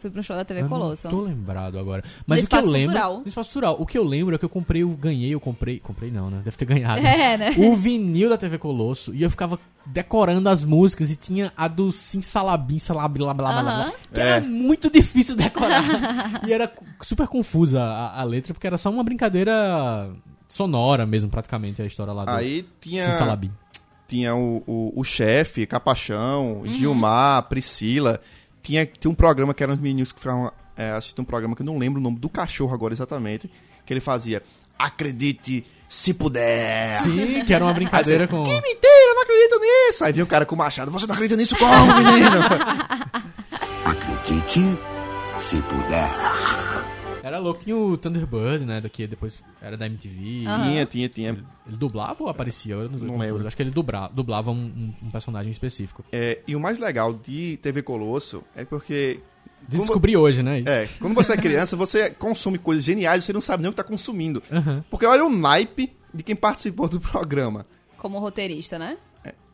Fui pro show da TV Eu Colosso. Não tô lembrado agora. Mas o que eu Espaço lembro. Cultural. No Espaço Cultural. O que eu lembro é que eu comprei, eu ganhei, eu comprei. Comprei não, né? Deve ter ganhado. (laughs) É, né? O vinil da TV Colosso. E eu ficava decorando as músicas e tinha a do Sim Salabim, Salabim, blá blá blá blá. Aham. Que É. era muito difícil (laughs) decorar. e era super confusa a, a letra, porque era só uma brincadeira sonora mesmo, praticamente, a história lá do Aí Sim tinha, Salabim. tinha o, o, o chefe, Capachão, Uhum. Gilmar, Priscila. Tinha, tinha um programa que eram os meninos que ficavam é, assistindo um programa que eu não lembro o nome do cachorro agora exatamente. Que ele fazia Acredite se puder. Sim, que era uma (laughs) brincadeira com. Que mentira, eu não acredito nisso. Aí vinha o cara com o machado. Você não acredita nisso como, menino? (laughs) Acredite se puder. Era louco. Tinha o Thunderbird, né? Daqui depois era da MTV. Aham. tinha, tinha, tinha. Ele dublava ou aparecia? Eu não, Não lembro. Acho que ele dubra, dublava um, um- personagem específico. É, e o mais legal de TV Colosso é porque. quando- Descobri hoje, né? É, quando você é criança, você consome coisas geniais e você não sabe nem o que tá consumindo. Aham. Porque olha o naipe de quem participou do programa. Como roteirista, né?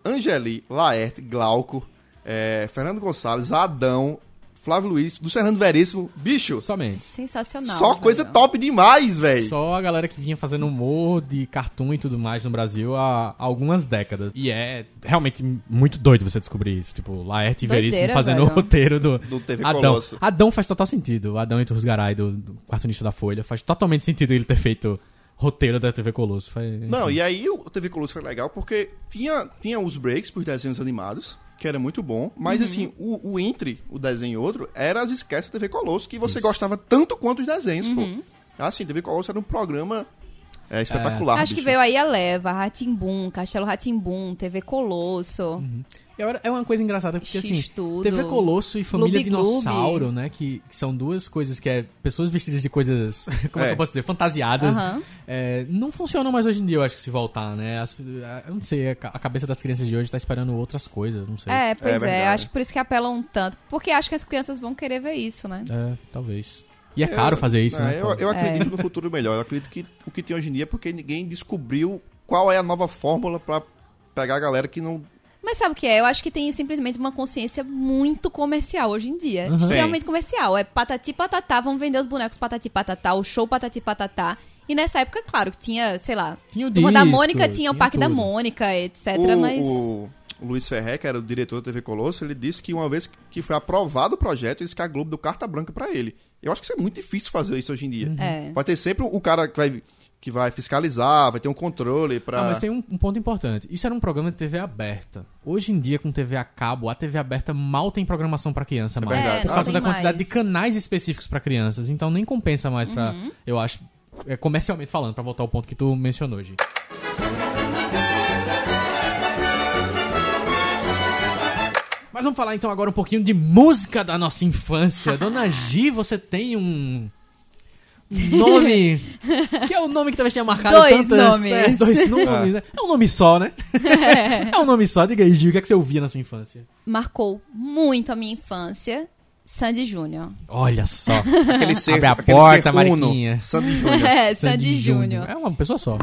Angeli, Laerte, Glauco, é, Fernando Gonçalves, Adão, Flávio Luiz, do Fernando Veríssimo. Bicho, Somente. Sensacional. só velho. coisa top demais, velho. Só a galera que vinha fazendo humor de cartoon e tudo mais no Brasil há algumas décadas. E é realmente muito doido você descobrir isso. Tipo, Laerte e Doideira, Veríssimo fazendo o velho. roteiro do, Do TV Adão. Colosso. Adão faz total sentido. O Adão e Garay, do, do cartunista da Folha, faz totalmente sentido ele ter feito roteiro da TV Colosso. Faz- Não, e aí o TV Colosso foi legal porque tinha, tinha os breaks pros desenhos animados, que era muito bom, mas Uhum. assim, o, o entre o desenho e outro era as esquetes da TV Colosso, que você gostava tanto quanto os desenhos, Uhum. pô. Assim, TV Colosso era um programa é, espetacular. Acho que bicho. veio aí a Leva, Ratimbum, Castelo Ratimbum, TV Colosso. Agora É uma coisa engraçada, porque assim. TV Colosso e Família Gloob Gloob. Dinossauro, né? Que, que são duas coisas que é pessoas vestidas de coisas, (laughs) como é. É. que eu posso dizer, fantasiadas. É, não funcionam mais hoje em dia, eu acho que se voltar, né? As- eu não sei, a ca- a cabeça das crianças de hoje tá esperando outras coisas, não sei. É, pois é, verdade. acho que por isso que apelam tanto. Porque acho que as crianças vão querer ver isso, né? É, talvez. E é caro fazer isso, É, né? eu, eu acredito no futuro melhor. Eu acredito que o que tem hoje em dia é porque ninguém descobriu qual é a nova fórmula pra pegar a galera que não. Mas sabe o que é? Eu acho que tem simplesmente uma consciência muito comercial hoje em dia. Uhum. Extremamente comercial. É patati patatá, vão vender os bonecos patati patatá, o show patati patatá. E nessa época, claro, que tinha, sei lá, Tinha o Turma da disco, Mônica tinha o tinha Parque da tudo. Mônica, etc. O, mas. o- o Luiz Ferré, que era o diretor da TV Colosso, ele disse que uma vez que foi aprovado o projeto, ele disse que a Globo deu carta branca pra ele. Eu acho que isso é muito difícil fazer isso hoje em dia. É. Vai ter sempre o cara que vai, que vai fiscalizar, vai ter um controle pra. Ah, mas tem um, um ponto importante. Isso era um programa de TV aberta. Hoje em dia, com TV a cabo, a TV aberta mal tem programação pra criança mais. verdade. por É, causa da quantidade mais. de canais específicos pra crianças. Então nem compensa mais pra. Uhum. Eu acho. é, comercialmente falando, pra voltar ao ponto que tu mencionou, Gi. Mas vamos falar então agora um pouquinho de música da nossa infância. Dona Gi, você tem um. Nome. (laughs) que é o nome que talvez tenha marcado Dois tantas. nomes. É, dois (laughs) nomes, né? É um nome só, né? (laughs) é um nome só. Diga aí, Gi, o que, é que você ouvia na sua infância? Marcou muito a minha infância. Sandy Júnior. Olha só. Aquele ser, Abre a aquele porta, Mariquinha. Sandy Júnior. É, Sandy Júnior. É uma pessoa só.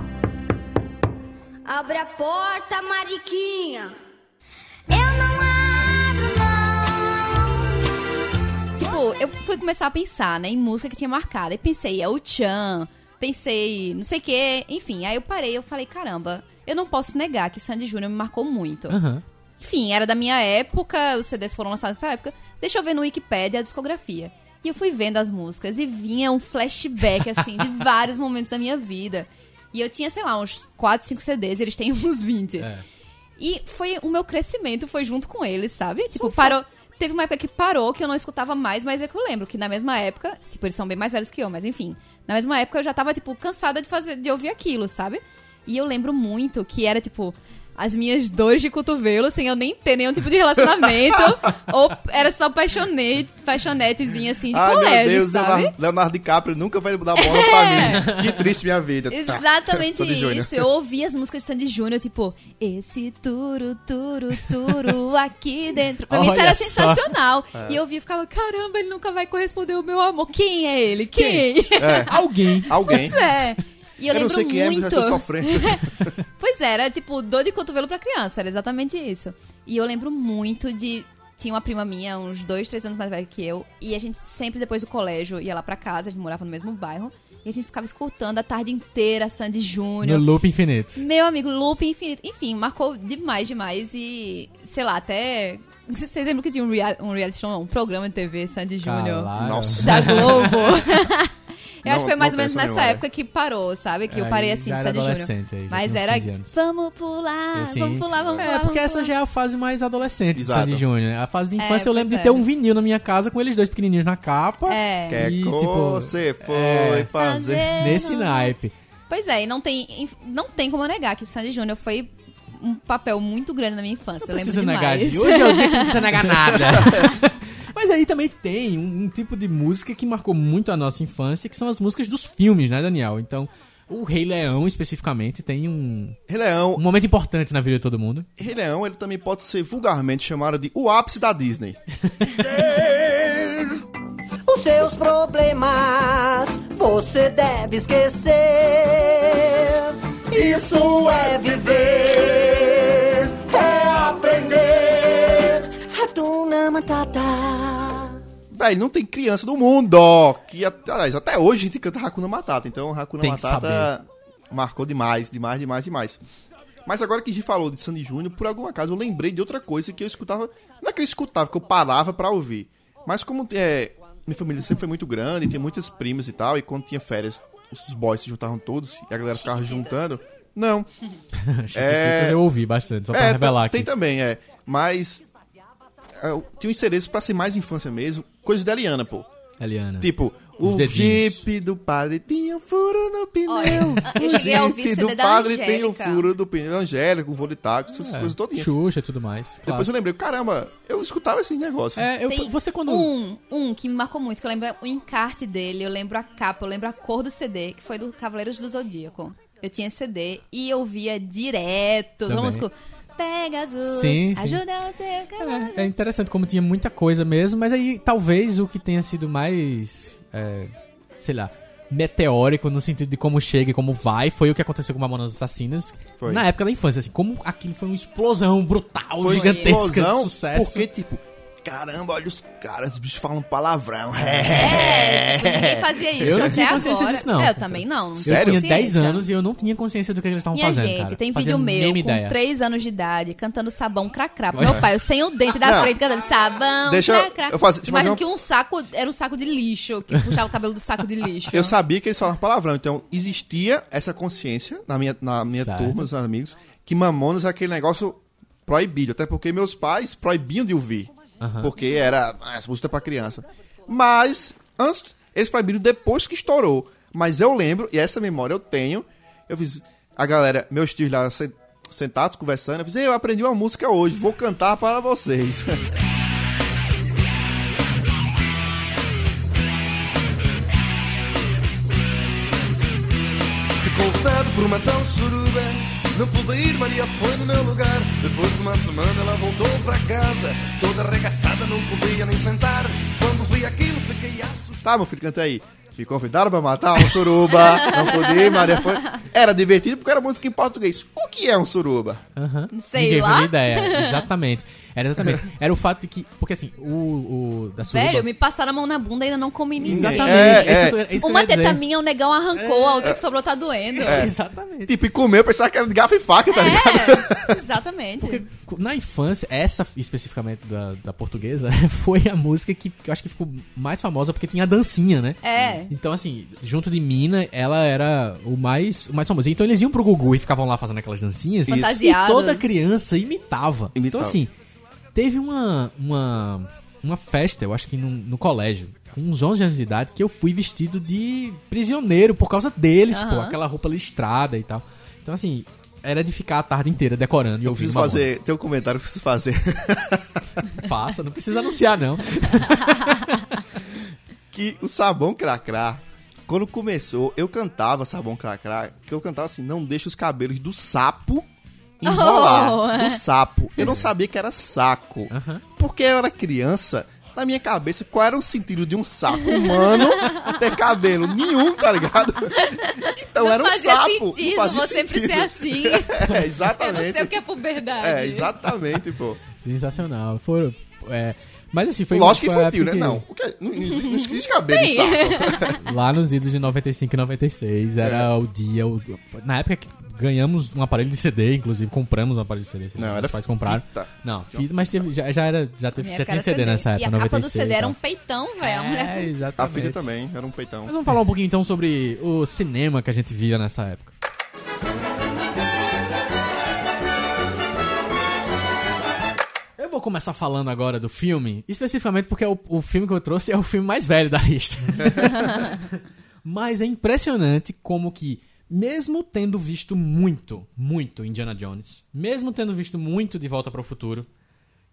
Abre a porta, Mariquinha. Eu não Tipo, eu fui começar a pensar, né, em música que tinha marcado. Aí pensei, é o Chan, pensei, não sei o que, enfim. Aí eu parei, eu falei, caramba, eu não posso negar que Sandy Júnior me marcou muito. Aham. Enfim, era da minha época, os CDs foram lançados nessa época. Deixa eu ver no Wikipedia a discografia. E eu fui vendo as músicas e vinha um flashback, assim, de (laughs) vários momentos da minha vida. E eu tinha, sei lá, uns 4, 5 CDs, e eles têm uns 20. É. E foi o meu crescimento foi junto com eles, sabe? Tipo, parou. Teve uma época que parou, que eu não escutava mais, mas é que eu lembro que na mesma época, tipo, eles são bem mais velhos que eu, mas enfim. Na mesma época eu já tava, tipo, cansada de fazer, de ouvir aquilo, sabe? E eu lembro muito que era, tipo, as minhas dores de cotovelo sem eu nem ter nenhum tipo de relacionamento. (laughs) ou era só paixonete, paixonetezinha assim de meu colégio, Deus, sabe? Leonardo, DiCaprio nunca vai dar bola pra mim. Que triste minha vida. Tá. Exatamente isso. Eu ouvi as músicas de Sandy Júnior, tipo, esse turu, turu, turu aqui dentro. Pra mim isso Olha era só. sensacional. É. E eu ouvia e ficava, caramba, ele nunca vai corresponder ao meu amor. Quem é ele? Quem? É, Alguém. (laughs) alguém. Pois é. E eu, Eu não lembro sei quem é, mas já muito. tô sofrendo. (laughs) Pois é, era tipo dor de cotovelo pra criança, era exatamente isso. E eu lembro muito de. Tinha uma prima minha, uns dois, três anos mais velha que eu, e a gente sempre depois do colégio ia lá pra casa, a gente morava no mesmo bairro, e a gente ficava escutando a tarde inteira Sandy No Júnior. loop infinito. Meu amigo, loop infinito. Enfim, marcou demais, demais. E, sei lá, até. (laughs) Vocês lembram que tinha um, rea- um reality show, não, um programa de TV, Sandy Júnior, da Globo? (laughs) eu Não- acho que foi mais ou menos nessa memória. época que parou, sabe? Que eu É, parei assim, de Sandy Júnior. adolescente aí, já Mas era. 15 anos. Vamos pular, Assim, vamos pular, vamos é, pular. porque vamos essa pular. já é a fase mais adolescente de Exato. Sandy Júnior. A fase de É, infância eu lembro de ter é. um vinil na minha casa com eles dois pequenininhos na capa. É. Que é E, que tipo, você foi é, fazer. Nesse naipe. Pois é, e não tem, não tem como negar que Sandy Júnior foi um papel muito grande na minha infância. Não eu lembro precisa negar. demais. Gi. Hoje é o dia que você não precisa negar (laughs) nada. (laughs) Mas aí também tem um, um tipo de música que marcou muito a nossa infância, que são as músicas dos filmes, né, Daniel? Então, o Rei Leão, especificamente, tem um, Rei Leão, um momento importante na vida de todo mundo. Rei Leão, ele também pode ser vulgarmente chamado de o ápice da Disney. Os seus problemas você deve esquecer. Isso é viver, é aprender. Hakuna Matata. Velho, não tem criança do mundo ó, que, até- aliás, até hoje a gente canta Hakuna Matata. Então, Hakuna Tem Matata marcou demais, demais, demais, demais. Mas agora que a gente falou de Sandy Júnior, por algum acaso eu lembrei de outra coisa que eu escutava. Não é que eu escutava, que eu parava pra ouvir. Mas como é, minha família sempre foi muito grande, tem muitas primas e tal, e quando tinha férias, os boys se juntavam todos e a galera ficava juntando. Não. (laughs) Chiquititas eu ouvi bastante, só pra É, revelar tem aqui. também, é. Mas. é, tinha um interesse pra ser mais infância mesmo. Coisa da Eliana, pô. Eliana. Tipo, Os o dedinhos. Jeep do padre tinha um furo no pneu. Olha, eu o cheguei a ouvir Jeep CD do da padre tem um Angélica. furo do pneu. Angélica, com voo de taco, essas É, coisas todinhas. Xuxa e tudo mais. Depois eu lembrei, caramba, eu escutava esse negócio. É, eu, Tem você quando... um, um que me marcou muito, que eu lembro o encarte dele, eu lembro a capa, eu lembro a cor do CD, que foi do Cavaleiros do Zodíaco. Eu tinha CD e eu via direto. Também. Vamos com Pegasus, Sim, sim. ajuda o seu. É, é interessante como tinha muita coisa mesmo, mas aí talvez o que tenha sido mais, é, sei lá, meteórico no sentido de como chega e como vai, foi o que aconteceu com Mamonas Assassinas Foi. na época da infância, assim, como aquilo foi uma explosão brutal, Foi gigantesca explosão, de sucesso. Porque, tipo, caramba, olha os caras, os bichos falam palavrão. (laughs) É, tipo, ninguém fazia isso Eu não até tinha consciência agora. disso, não. É, eu também não. não Eu tinha tinha 10 consciência. anos e eu não tinha consciência do que eles estavam Minha fazendo, gente, cara. tem vídeo meu com ideia. 3 anos de idade cantando sabão cracrá. Meu pai, eu sem o dente da Não. frente cantando sabão Deixa eu- cracrá. eu faço- Imagina fazer que um saco era um saco de lixo, que puxava o cabelo do saco de lixo. Eu sabia que eles falavam palavrão, então existia essa consciência na minha, na minha Certo. turma, os amigos, que Mamonas é aquele negócio proibido, até porque meus pais proibiam de ouvir, Porque era, ah, essa música é pra criança. Mas, antes, eles proibiram depois que estourou. Mas eu lembro, e essa memória eu tenho, eu fiz, a galera, meus tios lá se- sentados conversando, eu fiz, "Ei, eu aprendi uma música hoje, vou cantar para vocês. Ficou por uma tal suruba Não pude ir, Maria foi no meu lugar Depois de uma semana ela voltou para casa Toda arregaçada, não podia nem sentar Quando vi aquilo fiquei assustado Tá, meu filho, canta aí. Me convidaram pra matar um suruba. Não podia, Maria foi. Era divertido porque era música em português. O que é um suruba? Aham. Sei Ninguém lá. ideia. Exatamente. Era exatamente. (laughs) Era o fato de que. Porque assim, o. o da suruba. Velho, me passaram a mão na bunda e ainda não comi ninguém. Exatamente. É, é. é Uma teta minha, o negão arrancou, a outra que sobrou tá doendo. É. Exatamente. Tipo, e comeu, eu pensava que era de garfo e faca, tá ligado? É, (laughs) exatamente. Porque na infância, essa especificamente da, da portuguesa, (laughs) foi a música que, que eu acho que ficou mais famosa porque tinha a dancinha, né? É. Então, assim, junto de Mina, ela era o mais, o mais famoso. Então eles iam pro Gugu e ficavam lá fazendo aquelas dancinhas. Isso. E Fantasiados. toda criança imitava. Então, Imitava. assim, teve uma, uma, uma festa, eu acho que no, no colégio, com uns 11 anos de idade, que eu fui vestido de prisioneiro por causa deles, pô. Aham. Aquela roupa listrada e tal. Então, assim, era de ficar a tarde inteira decorando e Eu ouvindo preciso fazer. Tem um comentário que eu preciso fazer. (laughs) (laughs) Faça, não precisa anunciar, não. (laughs) que o sabão cracrá, quando começou, eu cantava sabão cracrá, que eu cantava assim, não deixa os cabelos do sapo enrolar. (laughs) Oh, é. do sapo. Eu não sabia que era saco. Porque eu era criança, na minha cabeça, qual era o sentido de um saco humano ter cabelo? Nenhum, tá ligado? (laughs) Então Não era um sapo. sentido não fazia você sempre sentido. ser assim. (laughs) é, Eu não exatamente. sei o que é puberdade. É, exatamente, pô. Sensacional. Foram, é, mas assim, foi Lógico que foi infantil, né? Não. O que? Não, não, não existe cabelo sapo. Lá nos idos de 95 e 96 era É. o dia. o- na época que ganhamos um aparelho de CD, inclusive compramos um aparelho de CD. Não, Meus era pais compraram. fita. Não, fita, mas teve- já, já era, já, teve, já tinha CD, nessa época, E a capa 96. do CD era um peitão, velho. A É, A exatamente. fita também, era um peitão. Mas vamos falar um pouquinho então sobre o cinema que a gente via nessa época. Eu vou começar falando agora do filme, especificamente porque o, o filme que eu trouxe é o filme mais velho da lista. (laughs) (laughs) Mas é impressionante como que, mesmo tendo visto muito, muito Indiana Jones, mesmo tendo visto muito De Volta para o Futuro,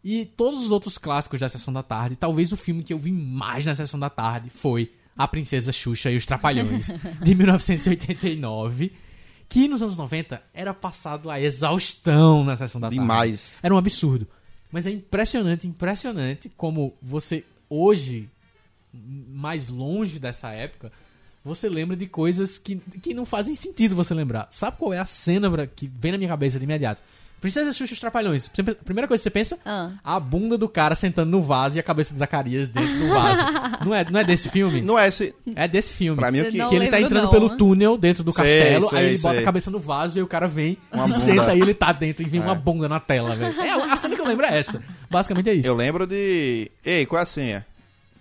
e todos os outros clássicos da Sessão da Tarde, talvez o filme que eu vi mais na Sessão da Tarde foi A Princesa Xuxa e os Trapalhões, (laughs) de 1989, que nos anos 90 era passado a exaustão na Sessão da Tarde. Demais. Era um absurdo. Mas é impressionante, impressionante como você, hoje, mais longe dessa época, você lembra de coisas que, que não fazem sentido você lembrar. Sabe qual é a cena pra- que vem na minha cabeça de imediato? Princesa Xuxa e os Trapalhões. A primeira coisa que você pensa, Ah. a bunda do cara sentando no vaso e a cabeça de Zacarias dentro do vaso. (laughs) não, é, não é desse filme? Não é esse. É desse filme. Pra mim, o Eu que. não que ele tá entrando não. pelo túnel dentro do Sei, castelo, sei, aí ele bota sei. a cabeça no vaso e o cara vem Uma e bunda. senta e ele tá dentro e vem uma bunda na tela, velho. É, a cena que eu lembro é essa. Basicamente é isso. Eu lembro de. Ei, qual é a senha?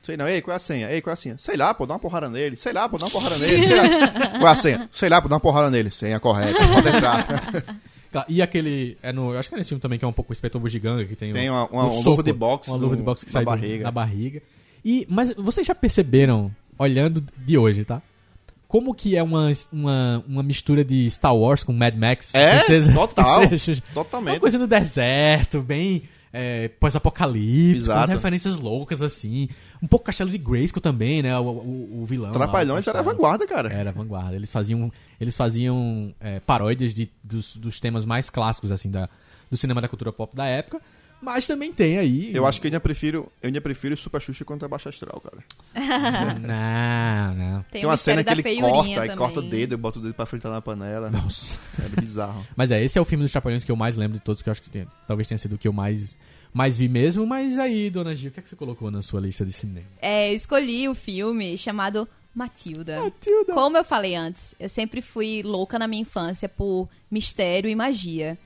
Sei não, ei, qual é a senha? Ei, qual é a senha? Sei lá, pô, dá uma porrada nele. Sei lá, pô, dá uma porrada nele. Sei lá. (laughs) Qual é a senha? Sei lá, pô, dá uma porrada nele. Senha correta, pode entrar. (laughs) Tá, E aquele. É no, eu acho que é nesse filme também que é um pouco o Espetor Bugiganga, que tem, Tem um- uma- uma- um uma soco, luva de boxe Uma luva de boxe que sai do- barriga. na barriga. E, mas vocês já perceberam, olhando de hoje, tá? Como que é uma, uma, uma mistura de Star Wars com Mad Max? É, (laughs) total, Princesa- totalmente. Uma coisa no deserto, bem é, pós-apocalíptico, umas referências loucas assim. Um pouco Castelo de Grayskull também, né? O, o, o vilão. lá, Trapalhões era vanguarda, cara. Era a vanguarda. Eles faziam, eles faziam é, paródias de, dos, dos temas mais clássicos assim da, do cinema da cultura pop da época. Mas também tem aí. Eu acho que eu ainda prefiro, eu ainda prefiro Super Xuxa contra Baixa Astral, cara. (laughs) Não, não. Tem, Tem o uma cena que ele corta, também. e corta o dedo, e bota o dedo pra fritar na panela. Nossa. Era bizarro. (laughs) Mas é, esse é o filme dos Trapalhões que eu mais lembro de todos, que eu acho que tem- talvez tenha sido o que eu mais, mais vi mesmo. Mas aí, dona Gil, o que, é que você colocou na sua lista de cinema? É, eu escolhi o filme chamado Matilda. Matilda. Como eu falei antes, eu sempre fui louca na minha infância por mistério e magia.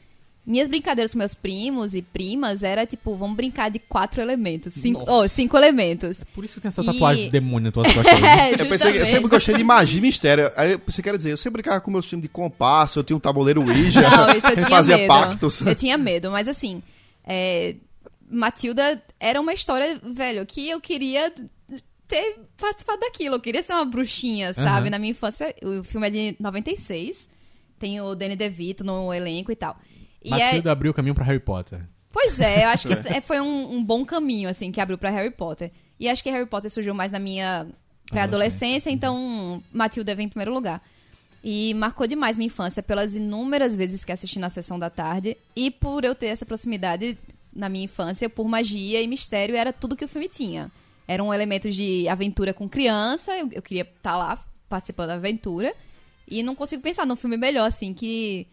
Minhas brincadeiras com meus primos e primas era tipo, vamos brincar de quatro elementos. Cinco, oh, cinco elementos. Por isso que tem essa E- tatuagem do demônio nas tuas costas. (laughs) É, Eu, pensei, que- eu sempre gostei de magia e mistério. Aí eu pensei que era dizer, eu sempre brincava com meus filmes de compasso, eu tinha um tabuleiro Ouija, Não, isso eu (laughs) tinha fazia medo. pactos. Eu tinha medo, mas assim, é, Matilda era uma história, velho, que eu queria ter participado daquilo. Eu queria ser uma bruxinha, sabe? Aham. Na minha infância, o filme é de 96. Tem o Danny DeVito no elenco e tal. E é- Matilda abriu o caminho pra Harry Potter. Pois é, eu acho que (laughs) é- foi um, um bom caminho, assim, que abriu pra Harry Potter. E acho que Harry Potter surgiu mais na minha pré-adolescência, então Matilda vem em primeiro lugar. E marcou demais minha infância pelas inúmeras vezes que assisti na sessão da tarde e por eu ter essa proximidade na minha infância por magia e mistério, era tudo que o filme tinha. Eram elementos de aventura com criança, eu, eu queria estar lá participando da aventura. E não consigo pensar num filme melhor, assim, que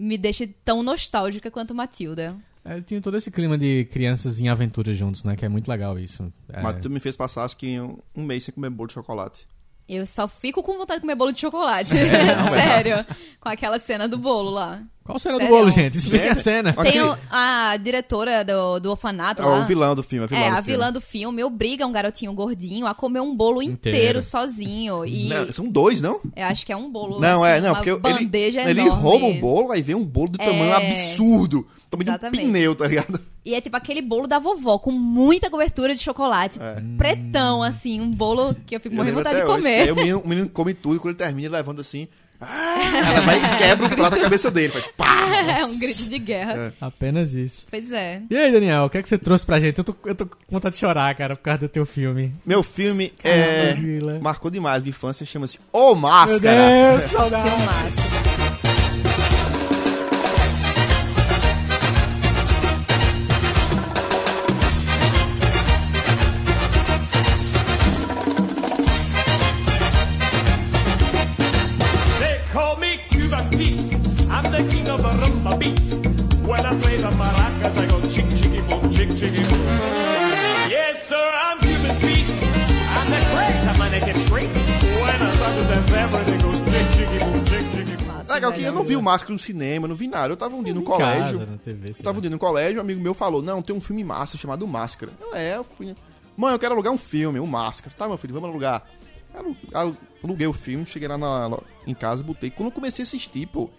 me deixe tão nostálgica quanto Matilda. É, eu tinha todo esse clima de crianças em aventura juntos, né? Que é muito legal isso. É, Mas tu me fez passar, acho que um, um mês sem comer bolo de chocolate. Eu só fico com vontade de comer bolo de chocolate. (laughs) não, (laughs) é. Sério. Com aquela cena do bolo lá. Qual cena do Sério. bolo, gente? Explique a cena. Tem o- a diretora do, do orfanato É lá. o vilão do filme, a vilã é, do a filme. vilã do filme obriga um garotinho gordinho a comer um bolo inteiro, Inteiro. sozinho. E Não, são dois, não? eu acho que é um bolo. Não, assim, é, não, uma porque ele, bandeja ele enorme. rouba um bolo, aí vem um bolo de tamanho É. absurdo. Tamanho de um pneu, tá ligado? E é tipo aquele bolo da vovó, com muita cobertura de chocolate. Pretão, assim, um bolo que eu fico Eu morrendo de lembro vontade de até hoje. comer. Aí o menino, o menino come tudo, quando ele termina, ele levanta assim, Ela vai e quebra o prato na cabeça dele, faz pá! (laughs) É um grito de guerra. Apenas isso. Pois é. E aí, Daniel, o que é que você trouxe pra gente? Eu tô, eu tô com vontade de chorar, cara, por causa do teu filme. Meu filme é... Godzilla. marcou demais minha infância, chama-se O Máscara. Meu Deus, que (laughs) saudade. Filmaço. They boom, chick chicky boom. Yes, sir, I'm. I'm the gets straight. When I start to dance, everything goes chick chicky boom, chick chicky boom. Legal que eu não vi o Máscara no cinema, não vi nada. Eu tava um dia no colégio. casa, na TV, tava um dia no colégio, um amigo meu falou: Não, tem um filme massa chamado Máscara. Eu, é, eu fui. Mãe, eu quero alugar um filme, um Máscara. Tá, meu filho, vamos alugar. Alu- alu- Aluguei o filme, cheguei lá na- em casa, botei. Quando eu comecei a assistir, pô.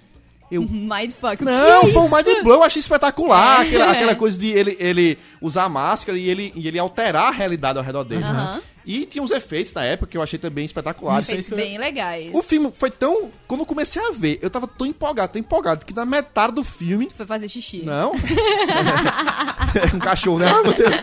Eu. (laughs) Mindfuck. Não, é foi um mind blow, eu achei espetacular. É. Aquela, aquela coisa de ele, ele usar a máscara e ele, e ele alterar a realidade ao redor dele. Aham. E tinha uns efeitos na época que eu achei também espetaculares. Efeitos bem legais. O filme foi tão. Quando eu comecei a ver, eu tava tão empolgado, tão empolgado, que na metade do filme. Foi fazer xixi. Não. (laughs) (laughs) um cachorro, né? Ai, meu Deus.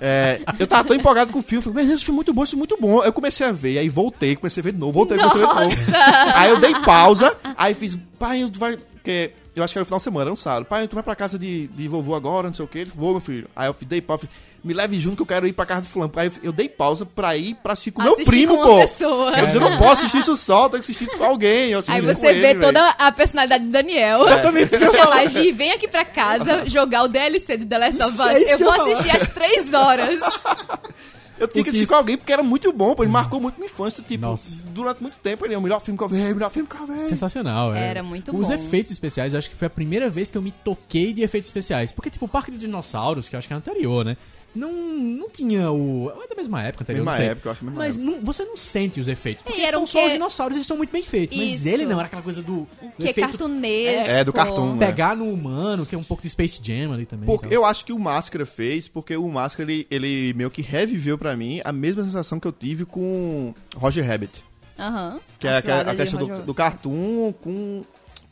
É, eu tava tão empolgado com o filme, falei, meu Deus, esse filme é muito bom, filme é muito bom. Eu comecei a ver, aí voltei, comecei a ver de novo, voltei, comecei a ver de novo. Aí eu dei pausa, aí fiz, pai, tu vai. Porque eu acho que era o final de semana, era um sábado. Pai, tu vai pra casa de, de vovô agora, não sei o que. Ele vou, meu filho. Aí eu dei pausa, falei, me leve junto que eu quero ir pra casa do fulano. Aí eu dei pausa pra ir pra assistir com meu primo, com uma pô. pessoa. Eu disse, eu não posso assistir isso só, eu tenho que assistir isso com alguém. Aí você ele, vê velho. toda a personalidade do Daniel. Exatamente. Te chamar de vem aqui pra casa jogar o DLC de The Last of Us. é eu vou eu assistir às três horas. (laughs) Eu tinha que assistir com alguém porque era muito bom, pô. Ele marcou muito minha infância, tipo, Nossa. durante muito tempo. Ele é o melhor filme que eu vi, o melhor filme que eu vi. Sensacional, é. Era muito Os bom. efeitos especiais, eu acho que foi a primeira vez que eu me toquei de efeitos especiais. Porque, tipo, o Parque de Dinossauros, que eu acho que é anterior, né? Não, não tinha o. É da mesma época anterior, Mesma não sei. época, eu acho, mesma Mas não- você não sente os efeitos. Porque E era são só que- os dinossauros, eles são muito bem feitos. Mas Isso. ele não, era aquela coisa do. do Que é efeito cartunesco. É, do cartoon, né? Pegar no humano, que é um pouco de Space Jam ali também. Porque então. eu acho que o Máscara fez, porque o Máscara, ele, ele meio que reviveu pra mim a mesma sensação que eu tive com Roger Rabbit. Aham. Que é a, a questão do, Roger- do cartoon com,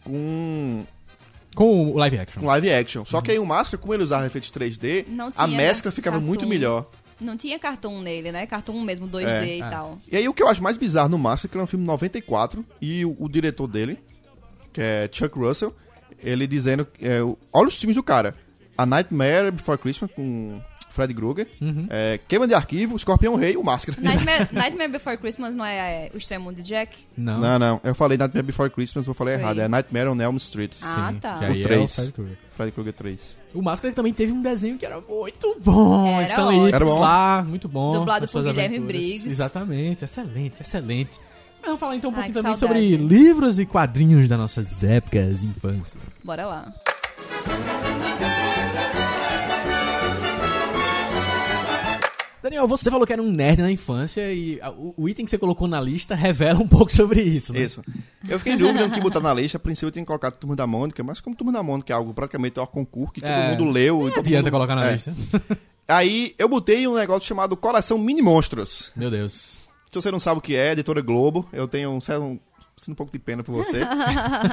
com, Com o live action. com live action. Só que aí o Máscara, como ele usava efeitos 3D, Não a mescla ficava cartoon. muito melhor. Não tinha cartoon nele, né? Cartoon mesmo, 2D É. e tal. E aí o que eu acho mais bizarro no Máscara é que ele é um filme de 94 e o, o diretor dele, que é Chuck Russell, ele dizendo, é, olha os filmes do cara. A Nightmare Before Christmas com Fred Krueger, é, Queima de Arquivo, Escorpião Rei o Máscara. Nightmare, (laughs) Nightmare Before Christmas não é, é o extremo de Jack? Não. Não, não, eu falei Nightmare Before Christmas, eu falei Foi. errado. É Nightmare on Elm Street. Ah, tá. Que aí O é três. Fred Krueger. Fred Krueger 3. O Máscara também teve um desenho que era muito bom. Era Stanley ótimo. Era bom. lá, muito bom. Dublado por Guilherme aventuras. Briggs. Exatamente, excelente, excelente. Mas vamos falar então um Ai, pouquinho também saudade. sobre livros e quadrinhos das nossas épocas de infância. Bora lá. Daniel, você falou que era um nerd na infância e o, item que você colocou na lista revela um (laughs) pouco sobre isso, né? Isso. Eu fiquei em dúvida no que botar na lista. A princípio eu tinha colocado Turma da Mônica, mas como Turma da Mônica é algo praticamente um concurso que todo É. mundo leu. e Não todo adianta mundo- colocar na É. lista. (laughs) Aí eu botei um negócio chamado Coração Mini Monstros. Meu Deus. Se você não sabe o que é, editora Globo, eu tenho um, certo- sinto um pouco de pena por você.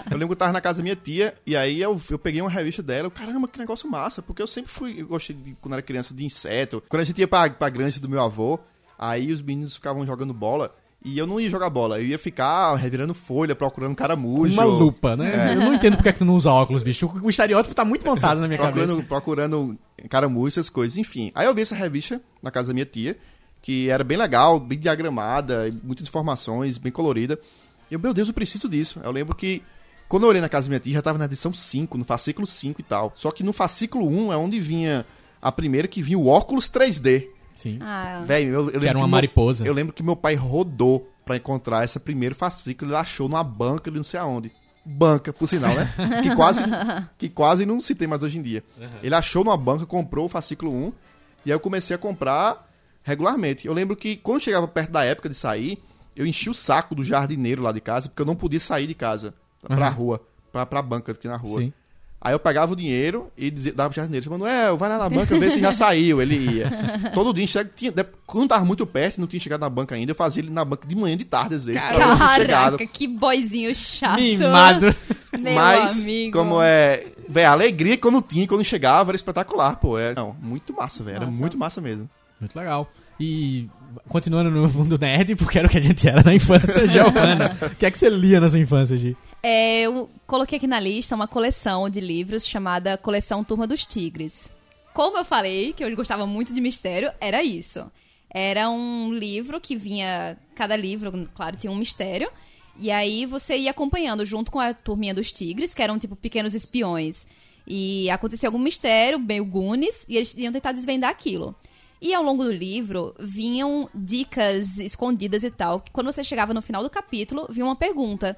eu lembro que eu tava na casa da minha tia, e aí eu, eu peguei uma revista dela, eu, caramba, que negócio massa, porque eu sempre fui, eu gostei, de, quando era criança, de inseto. Quando a gente ia pra, pra granja do meu avô, aí os meninos ficavam jogando bola, e eu não ia jogar bola, eu ia ficar revirando folha, procurando caramujo. Uma lupa, né? É. Eu não entendo porque é que tu não usa óculos, bicho. O, estereótipo tá muito montado na minha procurando, cabeça. procurando caramujo, essas coisas, enfim. Aí eu vi essa revista na casa da minha tia, que era bem legal, bem diagramada, muitas informações, bem colorida. E eu, meu Deus, eu preciso disso. Eu lembro que quando eu olhei na casa da minha tia, já tava na edição 5, no fascículo 5 e tal. Só que no fascículo 1 é onde vinha a primeira que vinha o óculos 3D. Sim. Ah, Velho, eu, eu lembro era uma meu- mariposa. eu lembro que meu pai rodou pra encontrar esse primeiro fascículo, ele achou numa banca de não sei aonde. Banca, por sinal, né? (laughs) que, quase, que quase não se tem mais hoje em dia. Ele achou numa banca, comprou o fascículo 1, e aí eu comecei a comprar regularmente. Eu lembro que quando chegava perto da época de sair, eu enchi o saco do jardineiro lá de casa, porque eu não podia sair de casa pra Uhum. rua, pra, pra banca aqui na rua. Sim. Aí eu pegava o dinheiro e dizia, dava pro jardineiro, Manuel, vai lá na (laughs) banca ver se já saiu. Ele ia. Todo dia, chega, tinha, quando tava muito perto, não tinha chegado na banca ainda, eu fazia ele na banca de manhã e de tarde, às vezes. pra. Caraca, que boizinho chato. Mimado. Meu Mas, amigo. como é. Véi, a alegria quando tinha, quando chegava, era espetacular, pô. É, não, muito massa, velho. Era muito massa mesmo. Muito legal. E continuando no mundo nerd, porque era o que a gente era na infância, (laughs) Giovana. O que é que você lia na sua infância, Gi? É, eu coloquei aqui na lista uma coleção de livros chamada Coleção Turma dos Tigres. Como eu falei, que eu gostava muito de mistério, era isso. Era um livro que vinha. Cada livro, claro, tinha um mistério. E aí você ia acompanhando junto com a turminha dos tigres, que eram tipo pequenos espiões. E acontecia algum mistério, meio Goonies, e eles iam tentar desvendar aquilo. E ao longo do livro vinham dicas escondidas e tal. que Quando você chegava no final do capítulo, vinha uma pergunta.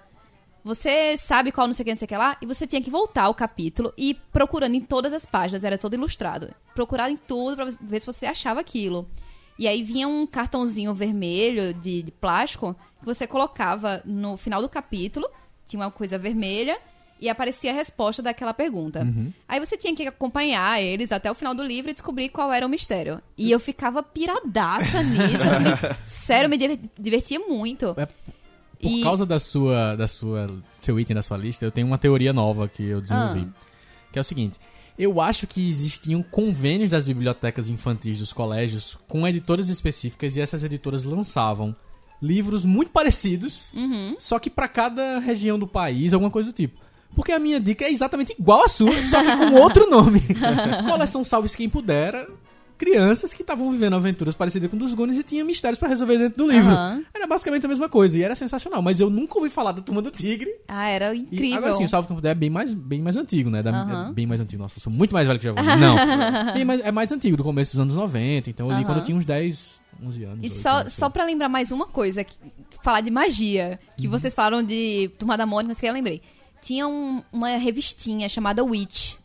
Você sabe qual não sei o que, não sei o que lá? E você tinha que voltar ao capítulo e ir procurando em todas as páginas, era todo ilustrado. Procurar em tudo pra ver se você achava aquilo. E aí vinha um cartãozinho vermelho de, de plástico que você colocava no final do capítulo, tinha uma coisa vermelha e aparecia a resposta daquela pergunta. Aí você tinha que acompanhar eles até o final do livro e descobrir qual era o mistério. E eu ficava piradaça (laughs) nisso. me- sério, me diver- divertia muito. É, Por E- causa da sua, da sua, seu item da sua lista, eu tenho uma teoria nova que eu desenvolvi. Que é o seguinte. Eu acho que existiam convênios das bibliotecas infantis dos colégios com editoras específicas e essas editoras lançavam livros muito parecidos, Uhum. só que pra cada região do país, alguma coisa do tipo. Porque a minha dica é exatamente igual à sua, só que com outro nome. (laughs) Coleção Salve-se Quem Pudera. Crianças que estavam vivendo aventuras parecidas com dos Goonies e tinha mistérios pra resolver dentro do livro. Aham. Era basicamente a mesma coisa e era sensacional, mas eu nunca ouvi falar da Turma do Tigre. Ah, era E incrível. agora sim, o Salve Quem Puder é bem mais, bem mais antigo, né? Da- Aham. é bem mais antigo. Nossa, eu sou muito mais velho que já (laughs) Não. Bem mais- é mais antigo, do começo dos anos 90. Então eu li Aham. quando eu tinha uns 10, 11 anos. E só, só pra lembrar mais uma coisa, que- falar de magia, que Uhum. vocês falaram de Turma da Mônica, mas que eu lembrei. Tinha um- uma revistinha chamada Witch,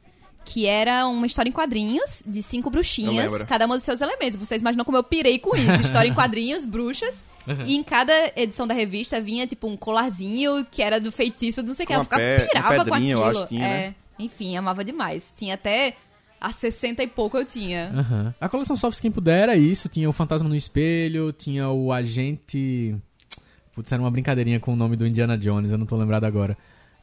que era uma história em quadrinhos de cinco bruxinhas, cada uma dos seus elementos. Vocês imaginam como eu pirei com isso. História em quadrinhos, bruxas. E em cada edição da revista vinha, tipo, um colarzinho que era do feitiço, não sei o que. Uma ficava uma pirava com aquilo. acho, tinha, é, né? enfim, amava demais. Tinha até a 60 e pouco eu tinha. Aham. A coleção Salve Quem Puder era isso. Tinha o Fantasma no Espelho, tinha o Agente... Putz, era uma brincadeirinha com o nome do Indiana Jones, eu não tô lembrado agora.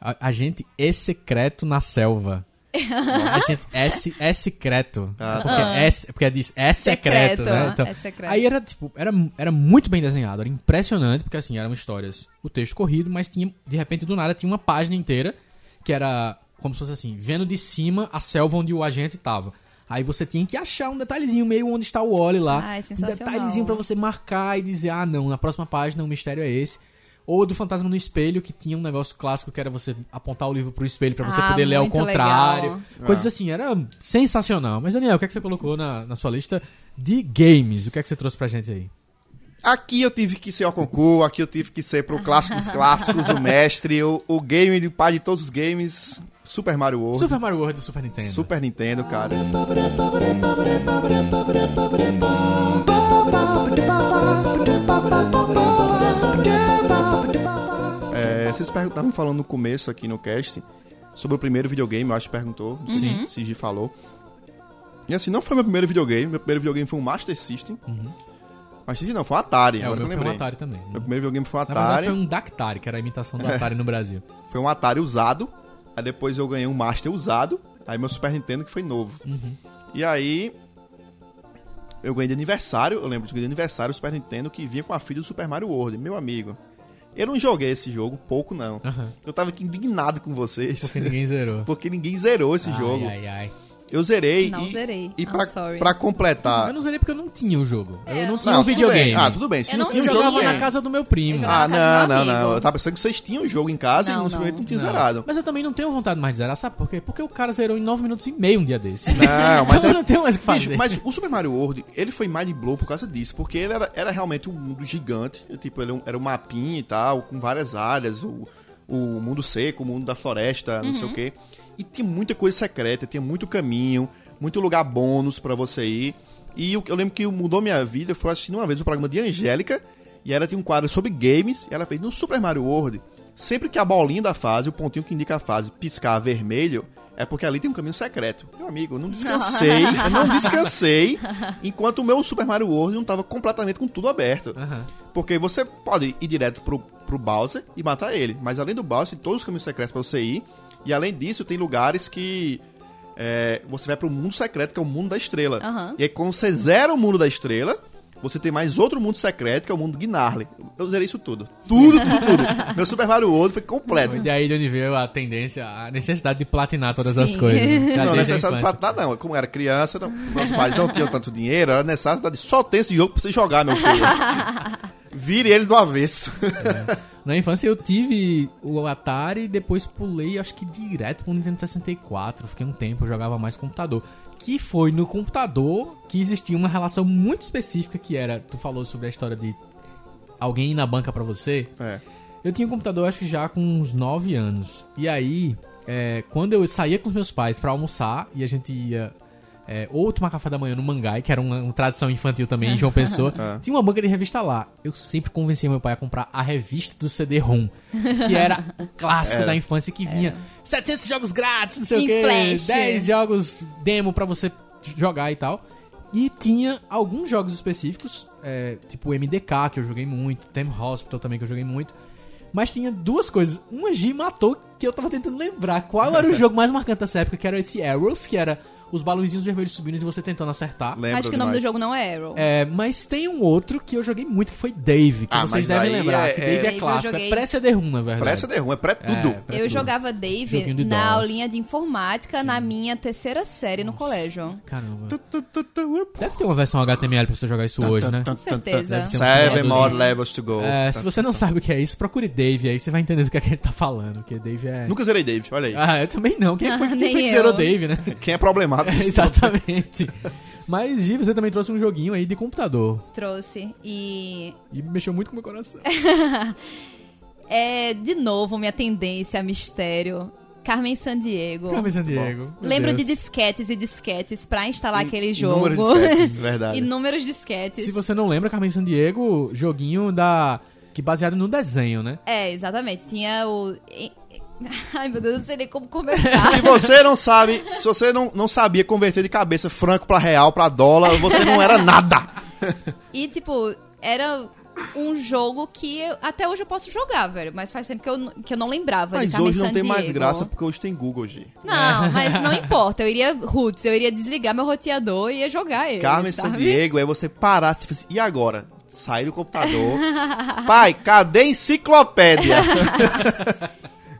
A- Agente E Secreto na Selva. Agente (laughs) S, é secreto. Ah, porque, é, porque diz é secreto, Secreto, né? Então, é secreto. Aí era, tipo, era, era muito bem desenhado, era impressionante, porque assim, eram histórias, o texto corrido, mas tinha, de repente, do nada, tinha uma página inteira, que era como se fosse assim, vendo de cima a selva onde o agente tava. Aí você tinha que achar um detalhezinho meio onde está o Wally lá. Ai, um sensacional. detalhezinho pra você marcar e dizer, ah, não, na próxima página o mistério é esse. Ou do Fantasma no Espelho, que tinha um negócio clássico que era você apontar o livro pro espelho pra você Ah, poder ler ao contrário. legal. Coisas Ah. assim, era sensacional. Mas, Daniel, o que é que você colocou na, na sua lista de games? O que é que você trouxe pra gente aí? Aqui eu tive que ser ao concurso, aqui eu tive que ser pro clássico dos clássicos, o mestre, o, o game do pai de todos os games, Super Mario World. Super Mario World do Super Nintendo. Super Nintendo, cara. Vocês estavam falando no começo aqui no cast sobre o primeiro videogame, eu acho que perguntou, Sim. se Gi falou. E assim, não foi meu primeiro videogame, meu primeiro videogame foi um Master System. Master System não, foi um Atari, É, o agora meu que eu foi um lembrei. Atari também. Meu primeiro videogame foi um Na verdade, Atari. foi um Dactari, que era a imitação do Atari no Brasil. (laughs) Foi um Atari usado. Aí depois eu ganhei um Master usado. Aí meu Super Nintendo que foi novo. Uhum. E aí. Eu ganhei de aniversário. Eu lembro de ganhei de aniversário o Super Nintendo que vinha com a filha do Super Mario World. Meu amigo. Eu não joguei esse jogo, pouco não. Aham. Eu tava aqui indignado com vocês. Porque ninguém zerou. (laughs) Porque ninguém zerou esse Ai, jogo. Ai, ai. Eu zerei. Não e, zerei. E pra, pra completar. Eu não zerei porque eu não tinha o jogo. É, eu não não- tinha Não, um videogame. bem. Ah, tudo bem. Se Eu não não tinha Eu o tinha. jogo. jogava na casa do meu primo. Eu Ah, não, não, não. Eu tava pensando que vocês tinham o jogo em casa e Não, no Super não. Não tinham Não. zerado. Mas eu também não tenho vontade mais de zerar, sabe por quê? Porque o cara zerou em 9 minutos e meio um dia desse. Não, (laughs) mas então é- eu não tenho mais o que fazer. Bicho, mas o Super Mario World, ele foi mind blow por causa disso, porque ele era, era realmente um mundo gigante, tipo, ele era um mapinha e tal, com várias áreas, o, o mundo seco, o mundo da floresta, não sei o quê. E tinha muita coisa secreta, tinha muito caminho, muito lugar bônus pra você ir. E o- eu lembro que mudou minha vida, foi assistindo uma vez o programa de Angélica, e ela tinha um quadro sobre games, e ela fez no Super Mario World, sempre que a bolinha da fase, o pontinho que indica a fase, piscar vermelho, É porque ali tem um caminho secreto. Meu amigo, eu não descansei, eu não descansei (laughs) enquanto o meu Super Mario World não tava completamente com tudo aberto. Aham. Porque você pode ir direto pro, pro Bowser e matar ele. Mas além do Bowser, tem todos os caminhos secretos pra você ir. E além disso, tem lugares que é, você vai pro mundo secreto, que é o mundo da estrela. Aham. E aí, quando você zera o mundo da estrela, você tem mais outro mundo secreto, que é o mundo Gnarly. Eu zerei isso tudo. Tudo, tudo, tudo. (laughs) Meu Super Mario World foi completo. E daí de onde veio a tendência, a necessidade de platinar todas as Sim. coisas. (laughs) Já Não, a necessidade pra nada, não. Como era criança, não, nossos pais não tinham tanto dinheiro, era necessidade só ter esse jogo pra você jogar, meu filho. (laughs) Vire ele do avesso. Na infância eu tive o Atari e depois pulei, acho que direto pro Nintendo 64. Fiquei um tempo, eu jogava mais computador. Que foi no computador que existia uma relação muito específica que era, tu falou sobre a história de alguém ir na banca pra você. É. Eu tinha um computador acho que já com uns 9 anos. E aí, é, quando eu saía com os meus pais pra almoçar e a gente ia é, ou tomar café da manhã no Mangai, que era uma, uma tradição infantil também em João Pessoa, (laughs) É. tinha uma banca de revista lá. Eu sempre convencia meu pai a comprar a revista do CD-ROM, que era o clássico Era. da infância que vinha 700 jogos grátis, não sei Em o quê, flash. 10 jogos demo pra você jogar e tal. E tinha alguns jogos específicos, é, tipo o MDK, que eu joguei muito, Tem Hospital também, que eu joguei muito. Mas tinha duas coisas. Uma G matou que eu tava tentando lembrar. Qual era o (laughs) jogo mais marcante dessa época? Que era esse Arrows, que era os balãozinhos vermelhos subindo e você tentando acertar. Lembro Acho que o nome do demais. jogo não é Arrow. É, mas tem um outro que eu joguei muito, que foi Dave, que Ah, vocês devem lembrar. é- que é- Dave é, eu clássico, joguei- é pré-CD-ROM, na verdade. Pré CD-ROM, é pré-tudo. É, pré- Eu jogava Dave de na aulinha de informática na minha terceira série no colégio. Caramba. Deve ter uma versão HTML pra você jogar isso hoje, né? Com certeza. Um Seven more levels to go. É, se você não sabe o que é isso, procure Dave aí, você vai entender do que, é que ele tá falando. Porque Dave é. Nunca zerei Dave, olha aí. Ah, eu também não. Quem foi, (laughs) quem foi que zerou Dave, né? Quem é problemático? É, (laughs) exatamente. Mas, Gi, você também trouxe um joguinho aí de computador. Trouxe. E E mexeu muito com o meu coração. (laughs) é, de novo, minha tendência a mistério. Carmen Sandiego. Carmen Sandiego. meu Lembro de Deus. disquetes e disquetes pra instalar In- aquele jogo. inúmeros disquetes, verdade. Inúmeros disquetes. Se você não lembra, Carmen Sandiego, joguinho da. que baseado no desenho, né? É, exatamente. Tinha o. (laughs) Ai, meu Deus, eu não sei nem como (laughs) começar. Se você não sabe, se você não, não sabia converter de cabeça franco pra real, pra dólar, você não era nada. E, tipo, era um jogo que eu- até hoje eu posso jogar, velho. Mas faz tempo que eu, que eu não lembrava de Mas Carmen hoje não tem mais graça porque hoje tem Google, G. Não, mas não (laughs) importa. Eu iria, Roots, eu iria desligar meu roteador e ia jogar ele. Carmen sabe? Sandiego é você parar e assim, e agora? Sai do computador. Pai, cadê a enciclopédia?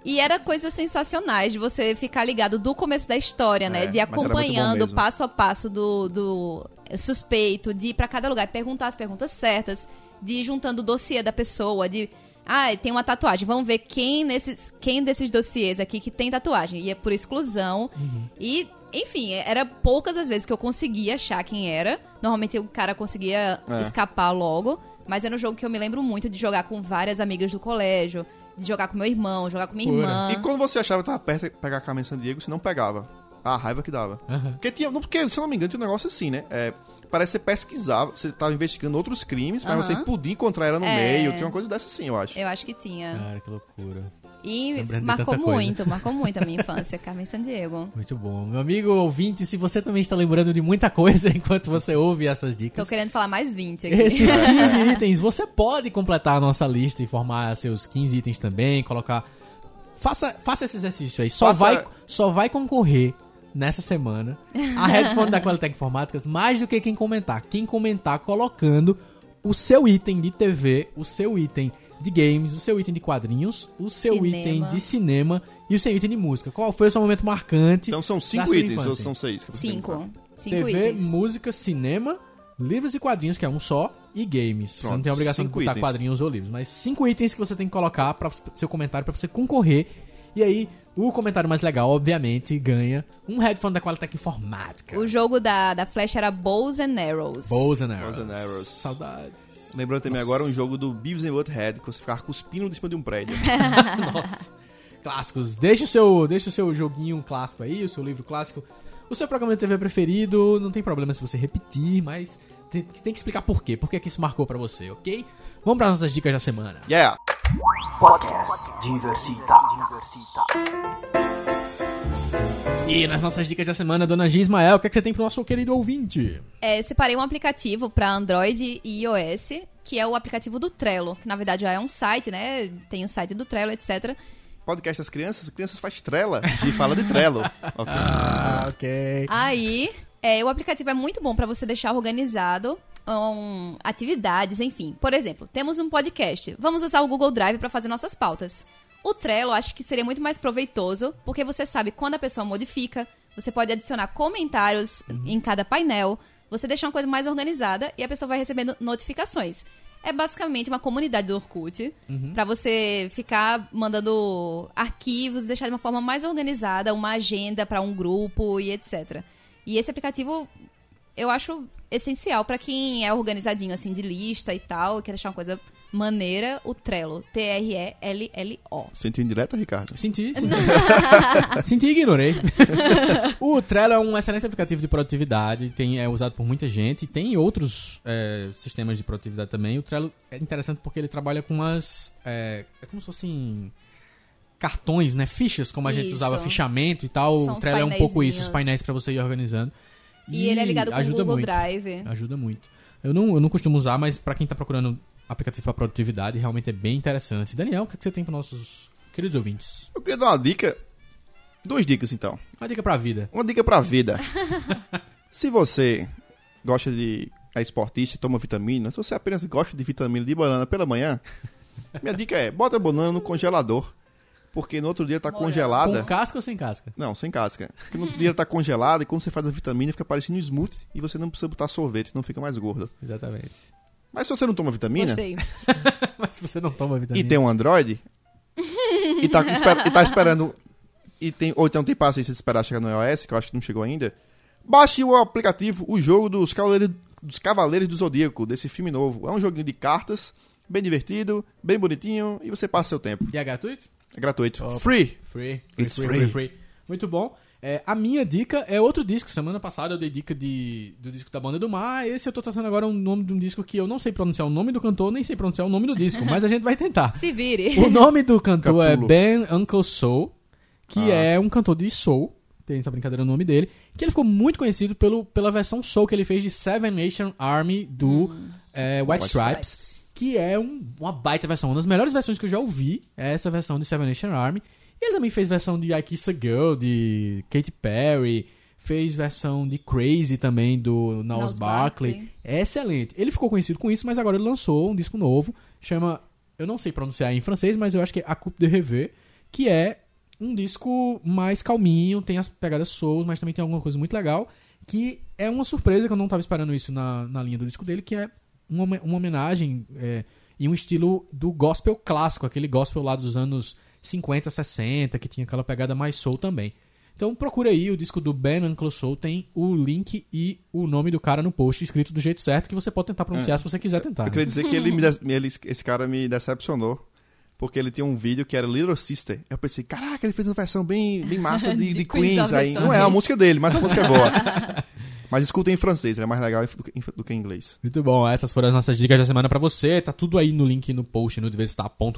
E era coisas sensacionais de você ficar ligado do começo da história, né? É, De acompanhando passo a passo do, do suspeito, de ir pra cada lugar e perguntar as perguntas certas, de ir juntando o dossiê da pessoa, de. Ah, tem uma tatuagem. Vamos ver quem nesses, quem desses dossiês aqui que tem tatuagem. E é por exclusão. E, enfim, era poucas as vezes que eu conseguia achar quem era. Normalmente o cara conseguia É. escapar logo. Mas era um jogo que eu me lembro muito de jogar com várias amigas do colégio, de jogar com meu irmão, jogar com minha Pura. irmã. E quando você achava que tava perto de pegar a Carmen Sandiego, você não pegava. A raiva que dava. Aham. Porque tinha. Não, porque, se eu não me engano, tinha um negócio assim, né? É, parece que você pesquisava, você tava investigando outros crimes, mas Aham. você podia encontrar ela no É. meio. Tinha uma coisa dessa assim, eu acho. Eu acho que tinha. Cara, que loucura. E Lembrando marcou muito, marcou muito a minha infância, Carmen Sandiego. (laughs) Muito bom. Meu amigo ouvinte, se você também está lembrando de muita coisa (laughs) enquanto você ouve essas Tô dicas. querendo falar mais 20 aqui. Esses (laughs) 15 itens, você pode completar a nossa lista e formar seus 15 itens também, colocar. Faça, faça esse exercício aí. Só, Faça- vai, só vai concorrer nessa semana a headphone da Qualitec Informáticas mais do que quem comentar. Quem comentar colocando o seu item de TV, o seu item de games, o seu item de quadrinhos, o seu Cinema. item de cinema e o seu item de música. Qual foi o seu momento marcante? Então são da cinco sua itens, infância? ou são seis? que você? Cinco. Cinco TV, itens. música, cinema, livros e quadrinhos, que é um só, e games. você Pronto, não tem a obrigação de botar itens. quadrinhos ou livros, mas cinco itens que você tem que colocar para seu comentário para você concorrer. E aí, o comentário mais legal, obviamente, ganha um headphone da Qualitec Informática. O jogo da, da Flash era Bows and Arrows. Bows and Arrows. Bows and Arrows. Saudades. Lembrando também agora um jogo do Beavis and Butthead, que você ficava cuspindo de cima de um prédio. (laughs) Nossa. Clássicos. Deixa o, seu, deixa o seu joguinho clássico aí, o seu livro clássico. O seu programa de TV preferido, não tem problema se você repetir, mas tem, tem que explicar por quê. Por que que isso marcou pra você, ok? Vamos para nossas dicas da semana. Yeah! Podcast Diversita. E nas nossas dicas da semana, dona Gia Ismael, o que, é que você tem pro nosso querido ouvinte? É, separei um aplicativo para Android e iOS, que é o aplicativo do Trello, que na verdade já é um site, né? Tem o site do Trello, etc. Podcast das crianças, as crianças faz trela e fala de trelo. (laughs) Ok. Ah, ok. Aí, é, o aplicativo é muito bom para você deixar organizado um, atividades, enfim. Por exemplo, temos um podcast. Vamos usar o Google Drive para fazer nossas pautas. O Trello acho que seria muito mais proveitoso, porque você sabe quando a pessoa modifica, você pode adicionar comentários em cada painel, você deixa uma coisa mais organizada e a pessoa vai recebendo notificações. É basicamente uma comunidade do Orkut, pra você ficar mandando arquivos, deixar de uma forma mais organizada, uma agenda pra um grupo e etc. E esse aplicativo eu acho essencial pra quem é organizadinho assim de lista e tal, e quer deixar uma coisa maneira, o Trello, T R E L L O. Sentiu indireta, Ricardo? Senti, (laughs) senti. senti e ignorei. o Trello é um excelente aplicativo de produtividade, tem, é usado por muita gente, tem outros é, sistemas de produtividade também. O Trello é interessante porque ele trabalha com umas. É, é como se fossem cartões, né? Fichas, como a gente Isso. usava fichamento e tal. São o Trello é um pouco isso, os painéis pra você ir organizando. E ele é ligado com o Google muito. Drive. Ajuda muito. Eu não, eu não costumo usar, mas pra quem tá procurando aplicativo pra produtividade, realmente é bem interessante. Daniel, o que, é que você tem para nossos queridos ouvintes? Eu queria dar uma dica. Duas dicas, então. Uma dica pra vida. Uma dica pra vida. (laughs) se você gosta de. é esportista e toma vitamina, se você apenas gosta de vitamina de banana pela manhã, minha dica é: bota a banana no congelador. Porque no outro dia tá congelada. Com casca ou sem casca? Não, sem casca. Porque no outro dia tá congelada e quando você faz a vitamina fica parecendo um smoothie e você não precisa botar sorvete, não fica mais gordo. Exatamente. Mas se você não toma vitamina Gostei. (laughs) Mas se você não toma vitamina. e tem um Android e tá, e tá esperando e tem ou então tem paciência de esperar chegar no iOS, que eu acho que não chegou ainda, baixe o aplicativo, o jogo dos Cavaleiros, dos Cavaleiros do Zodíaco, desse filme novo. É um joguinho de cartas, bem divertido, bem bonitinho e você passa seu tempo. E é gratuito? É gratuito. Opa. Free. Free. It's free, free. free, free. Muito bom. É, a minha dica é outro disco. Semana passada eu dei dica de, do disco da Banda do Mar. Esse eu tô trazendo agora um nome de um disco que eu não sei pronunciar o nome do cantor, nem sei pronunciar o nome do disco, mas a gente vai tentar. Se vire. O nome do cantor é. Ben Uncle Soul, que Ah. é um cantor de soul. Tem essa brincadeira no nome dele. Que ele ficou muito conhecido pelo, pela versão soul que ele fez de Seven Nation Army do é, White, White Stripes. Que é um- uma baita versão. Uma das melhores versões que eu já ouvi é essa versão de Seven Nation Army. E ele também fez versão de I Kiss a Girl, de Katy Perry. Fez versão de Crazy também, do Niles Barkley. Barkley. É excelente. Ele ficou conhecido com isso, mas agora ele lançou um disco novo. Chama... Eu não sei pronunciar em francês, mas eu acho que é A Coupe de Revue. Que é um disco mais calminho. Tem as pegadas soul, mas também tem alguma coisa muito legal. Que é uma surpresa, que eu não tava esperando isso na, na linha do disco dele. Que é uma, uma homenagem é, e um estilo do gospel clássico. Aquele gospel lá dos anos 50, 60, que tinha aquela pegada mais soul também. Então procura aí o disco do Ben Uncle Soul, tem o link e o nome do cara no post escrito do jeito certo que você pode tentar pronunciar É. se você quiser tentar. Eu né? queria dizer que ele me de- ele- esse cara me decepcionou. Porque ele tinha um vídeo que era Little Sister. Eu pensei, caraca, ele fez uma versão bem, bem massa (laughs) de, De de Queens Aí, não é a música dele, mas a música é boa. (laughs) mas escutem em francês, ele é mais legal do que, em inglês. Muito bom, essas foram as nossas dicas da semana pra você. Tá tudo aí no link no post no diversitar.com.br.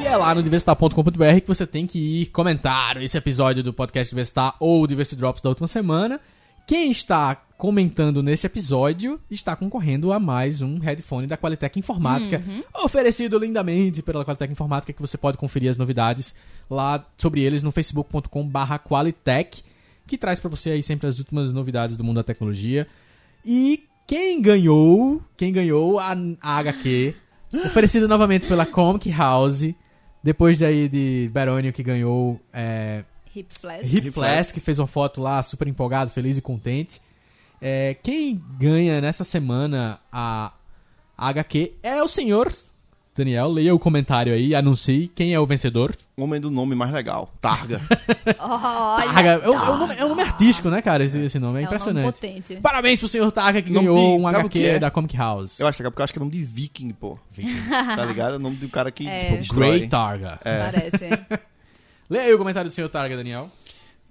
E é lá no diversitar.com.br que você tem que ir comentar esse episódio do podcast Diversitar ou o Diversity Drops da última semana. Quem está comentando nesse episódio está concorrendo a mais um headphone da Qualitec Informática, oferecido lindamente pela Qualitec Informática, que você pode conferir as novidades lá sobre eles no facebook.com/barra Qualitec, que traz para você aí sempre as últimas novidades do mundo da tecnologia. E quem ganhou, quem ganhou a, a HQ, (gasps) oferecida novamente pela Comic House, depois daí de Berônio que ganhou é, Hip Flash. Hip fez uma foto lá super empolgado, feliz e contente. É, quem ganha nessa semana a, a HQ é o senhor Daniel. Leia o comentário aí, anuncie quem é o vencedor. Homem do nome mais legal, Targa. (laughs) Olha, Targa. É, um- é um nome, é um nome artístico, né, cara? Esse, esse nome é, É um nome impressionante. potente. Parabéns pro senhor Targa que Nome ganhou de- um HQ que é? da Comic House. Eu acho que é porque eu acho que é nome de viking, pô. Tá ligado? É o nome do cara que É. tipo, Targa. Parece. (laughs) Leia aí o comentário do senhor Targa, Daniel.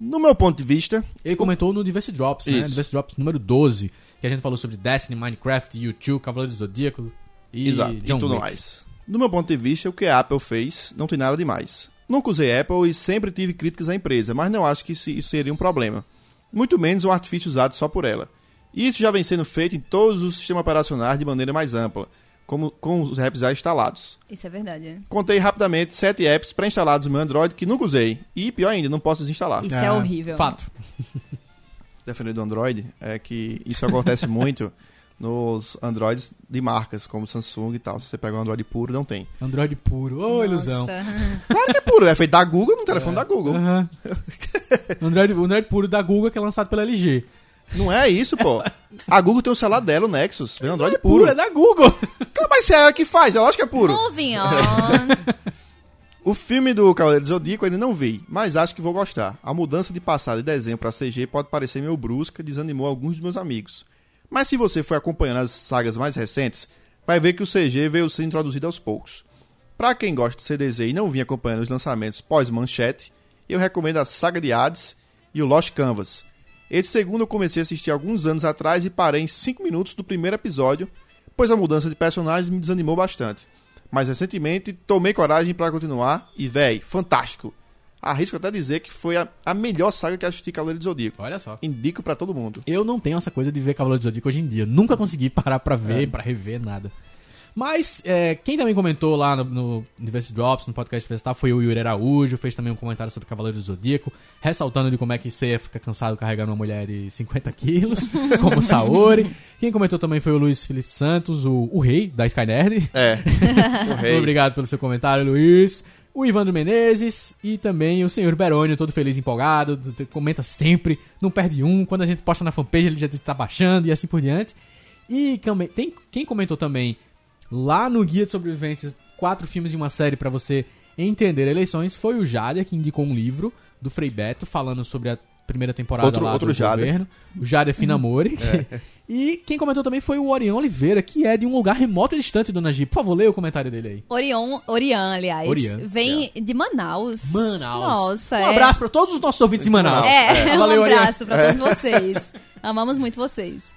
No meu ponto de vista, Ele comentou no Diversity Drops, né? Isso. Diversity Drops número 12, que a gente falou sobre Destiny, Minecraft, YouTube, Cavaleiros do Zodíaco e exato, John e tudo Wick. mais. Do meu ponto de vista, o que a Apple fez não tem nada demais. Nunca usei Apple e sempre tive críticas à empresa, mas não acho que isso isso seria um problema. Muito menos um artifício usado só por ela. E isso já vem sendo feito em todos os sistemas operacionais de maneira mais ampla, como com os apps já instalados. Isso é verdade. Contei rapidamente sete apps pré-instalados no meu Android que nunca usei. E pior ainda, não posso desinstalar. Isso é horrível. Fato. defender do Android é que isso acontece (laughs) muito nos Androids de marcas, como Samsung e tal. Se você pega um Android puro, não tem. Android puro, ô ilusão. (laughs) Claro que é puro, é feito da Google no telefone da Google. Aham. (laughs) Android, o Android puro da Google que é lançado pela LG. Não é isso, pô. A Google tem o celular dela, o Nexus. Vem um Android Puro puro. é da Google. Mas se é ela que faz, ela acha que é puro. Moving on. (laughs) O filme do Cavaleiro do Zodíaco eu ainda não vi, mas acho que vou gostar. A mudança de passado de desenho para CG pode parecer meio brusca, desanimou alguns dos meus amigos. Mas se você for acompanhando as sagas mais recentes, vai ver que o CG veio sendo introduzido aos poucos. Pra quem gosta de CDZ e não vinha acompanhando os lançamentos pós-manchete, eu recomendo a Saga de Hades e o Lost Canvas. Esse segundo eu comecei a assistir alguns anos atrás e parei em 5 minutos do primeiro episódio, pois a mudança de personagens me desanimou bastante. Mas recentemente tomei coragem pra continuar e, véi, fantástico. Arrisco até dizer que foi a, a melhor saga que assisti Cavaleiro do Zodíaco. Olha só. Indico pra todo mundo. Eu não tenho essa coisa de ver Cavaleiro do Zodíaco hoje em dia. Nunca consegui parar pra ver, É. pra rever, nada. Mas é, quem também comentou lá no, no Diversity Drops, no podcast Festar, foi o Yuri Araújo, fez também um comentário sobre Cavaleiro do Zodíaco, ressaltando de como é que você fica cansado carregando uma mulher de 50 quilos, (laughs) como Saori. Quem comentou também foi o Luiz Felipe Santos, o, o rei da Skynerd. É. O rei. Obrigado pelo seu comentário, Luiz. O Ivandro Menezes e também o senhor Berônio, todo feliz e empolgado, comenta sempre, não perde um. Quando a gente posta na fanpage, ele já está baixando e assim por diante. E também- tem, quem comentou também lá no Guia de Sobrevivências, quatro filmes e uma série para você entender eleições, foi o Jader, que indicou um livro do Frei Beto falando sobre a primeira temporada Outro- lá outro do Jader. governo. O Jader Finamori. (laughs) E quem comentou também foi o Orion Oliveira, que é de um lugar remoto e distante, Dona Gi. Por favor, leia o comentário dele aí. Orion, Orian, aliás. Orian, Vem de Manaus. Manaus. Nossa, Um é. abraço pra todos os nossos ouvintes em Manaus. É, (laughs) Valeu, um abraço pra todos vocês. Amamos muito vocês.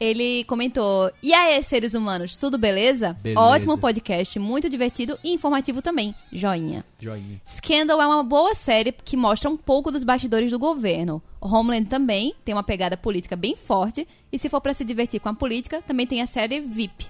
Ele comentou: E aí, seres humanos, tudo beleza? Beleza. Ótimo podcast, muito divertido e informativo também. Joinha. Joinha. Scandal é uma boa série que mostra um pouco dos bastidores do governo. Homeland também tem uma pegada política bem forte. E se for pra se divertir com a política, também tem a série VIP.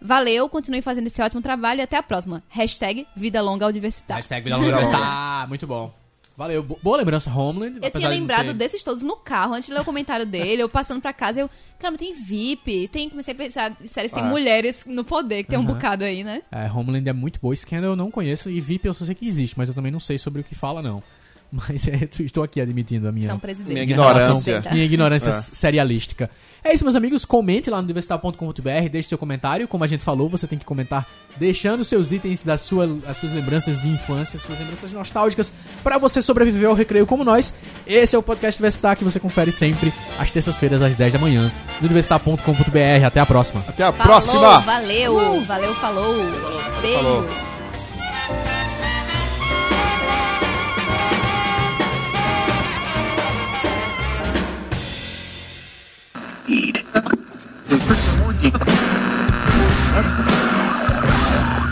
Valeu, continue fazendo esse ótimo trabalho e até a próxima. Hashtag Vida Longa ao Diversidade. Hashtag Vida Longa (laughs) Universidade. Ah, muito bom. Valeu. Bo- Boa lembrança, Homeland. Eu tinha de lembrado ser- desses todos no carro, antes de ler o comentário dele, eu passando pra casa, eu, caramba, tem VIP, tem, comecei a pensar, sério, tem Ah. mulheres no poder, que tem um bocado aí, né? É, Homeland é muito boa. Scandal eu não conheço e VIP eu só sei que existe, mas eu também não sei sobre o que fala, não. Mas é, (laughs) estou aqui admitindo a minha, São presidente. Minha ignorância. minha ignorância É. serialística. É isso, meus amigos. Comente lá no diversital.com.br, deixe seu comentário. Como a gente falou, você tem que comentar deixando seus itens das sua, as suas lembranças de infância, suas lembranças nostálgicas, para você sobreviver ao recreio como nós. Esse é o podcast Diversitar que você confere sempre às terças-feiras às 10 da manhã no diversitar.com.br. Até a próxima. Até a Falou, próxima! valeu, valeu, falou. Beijo. Falou.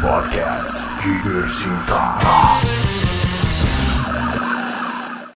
Podcast Diversitar.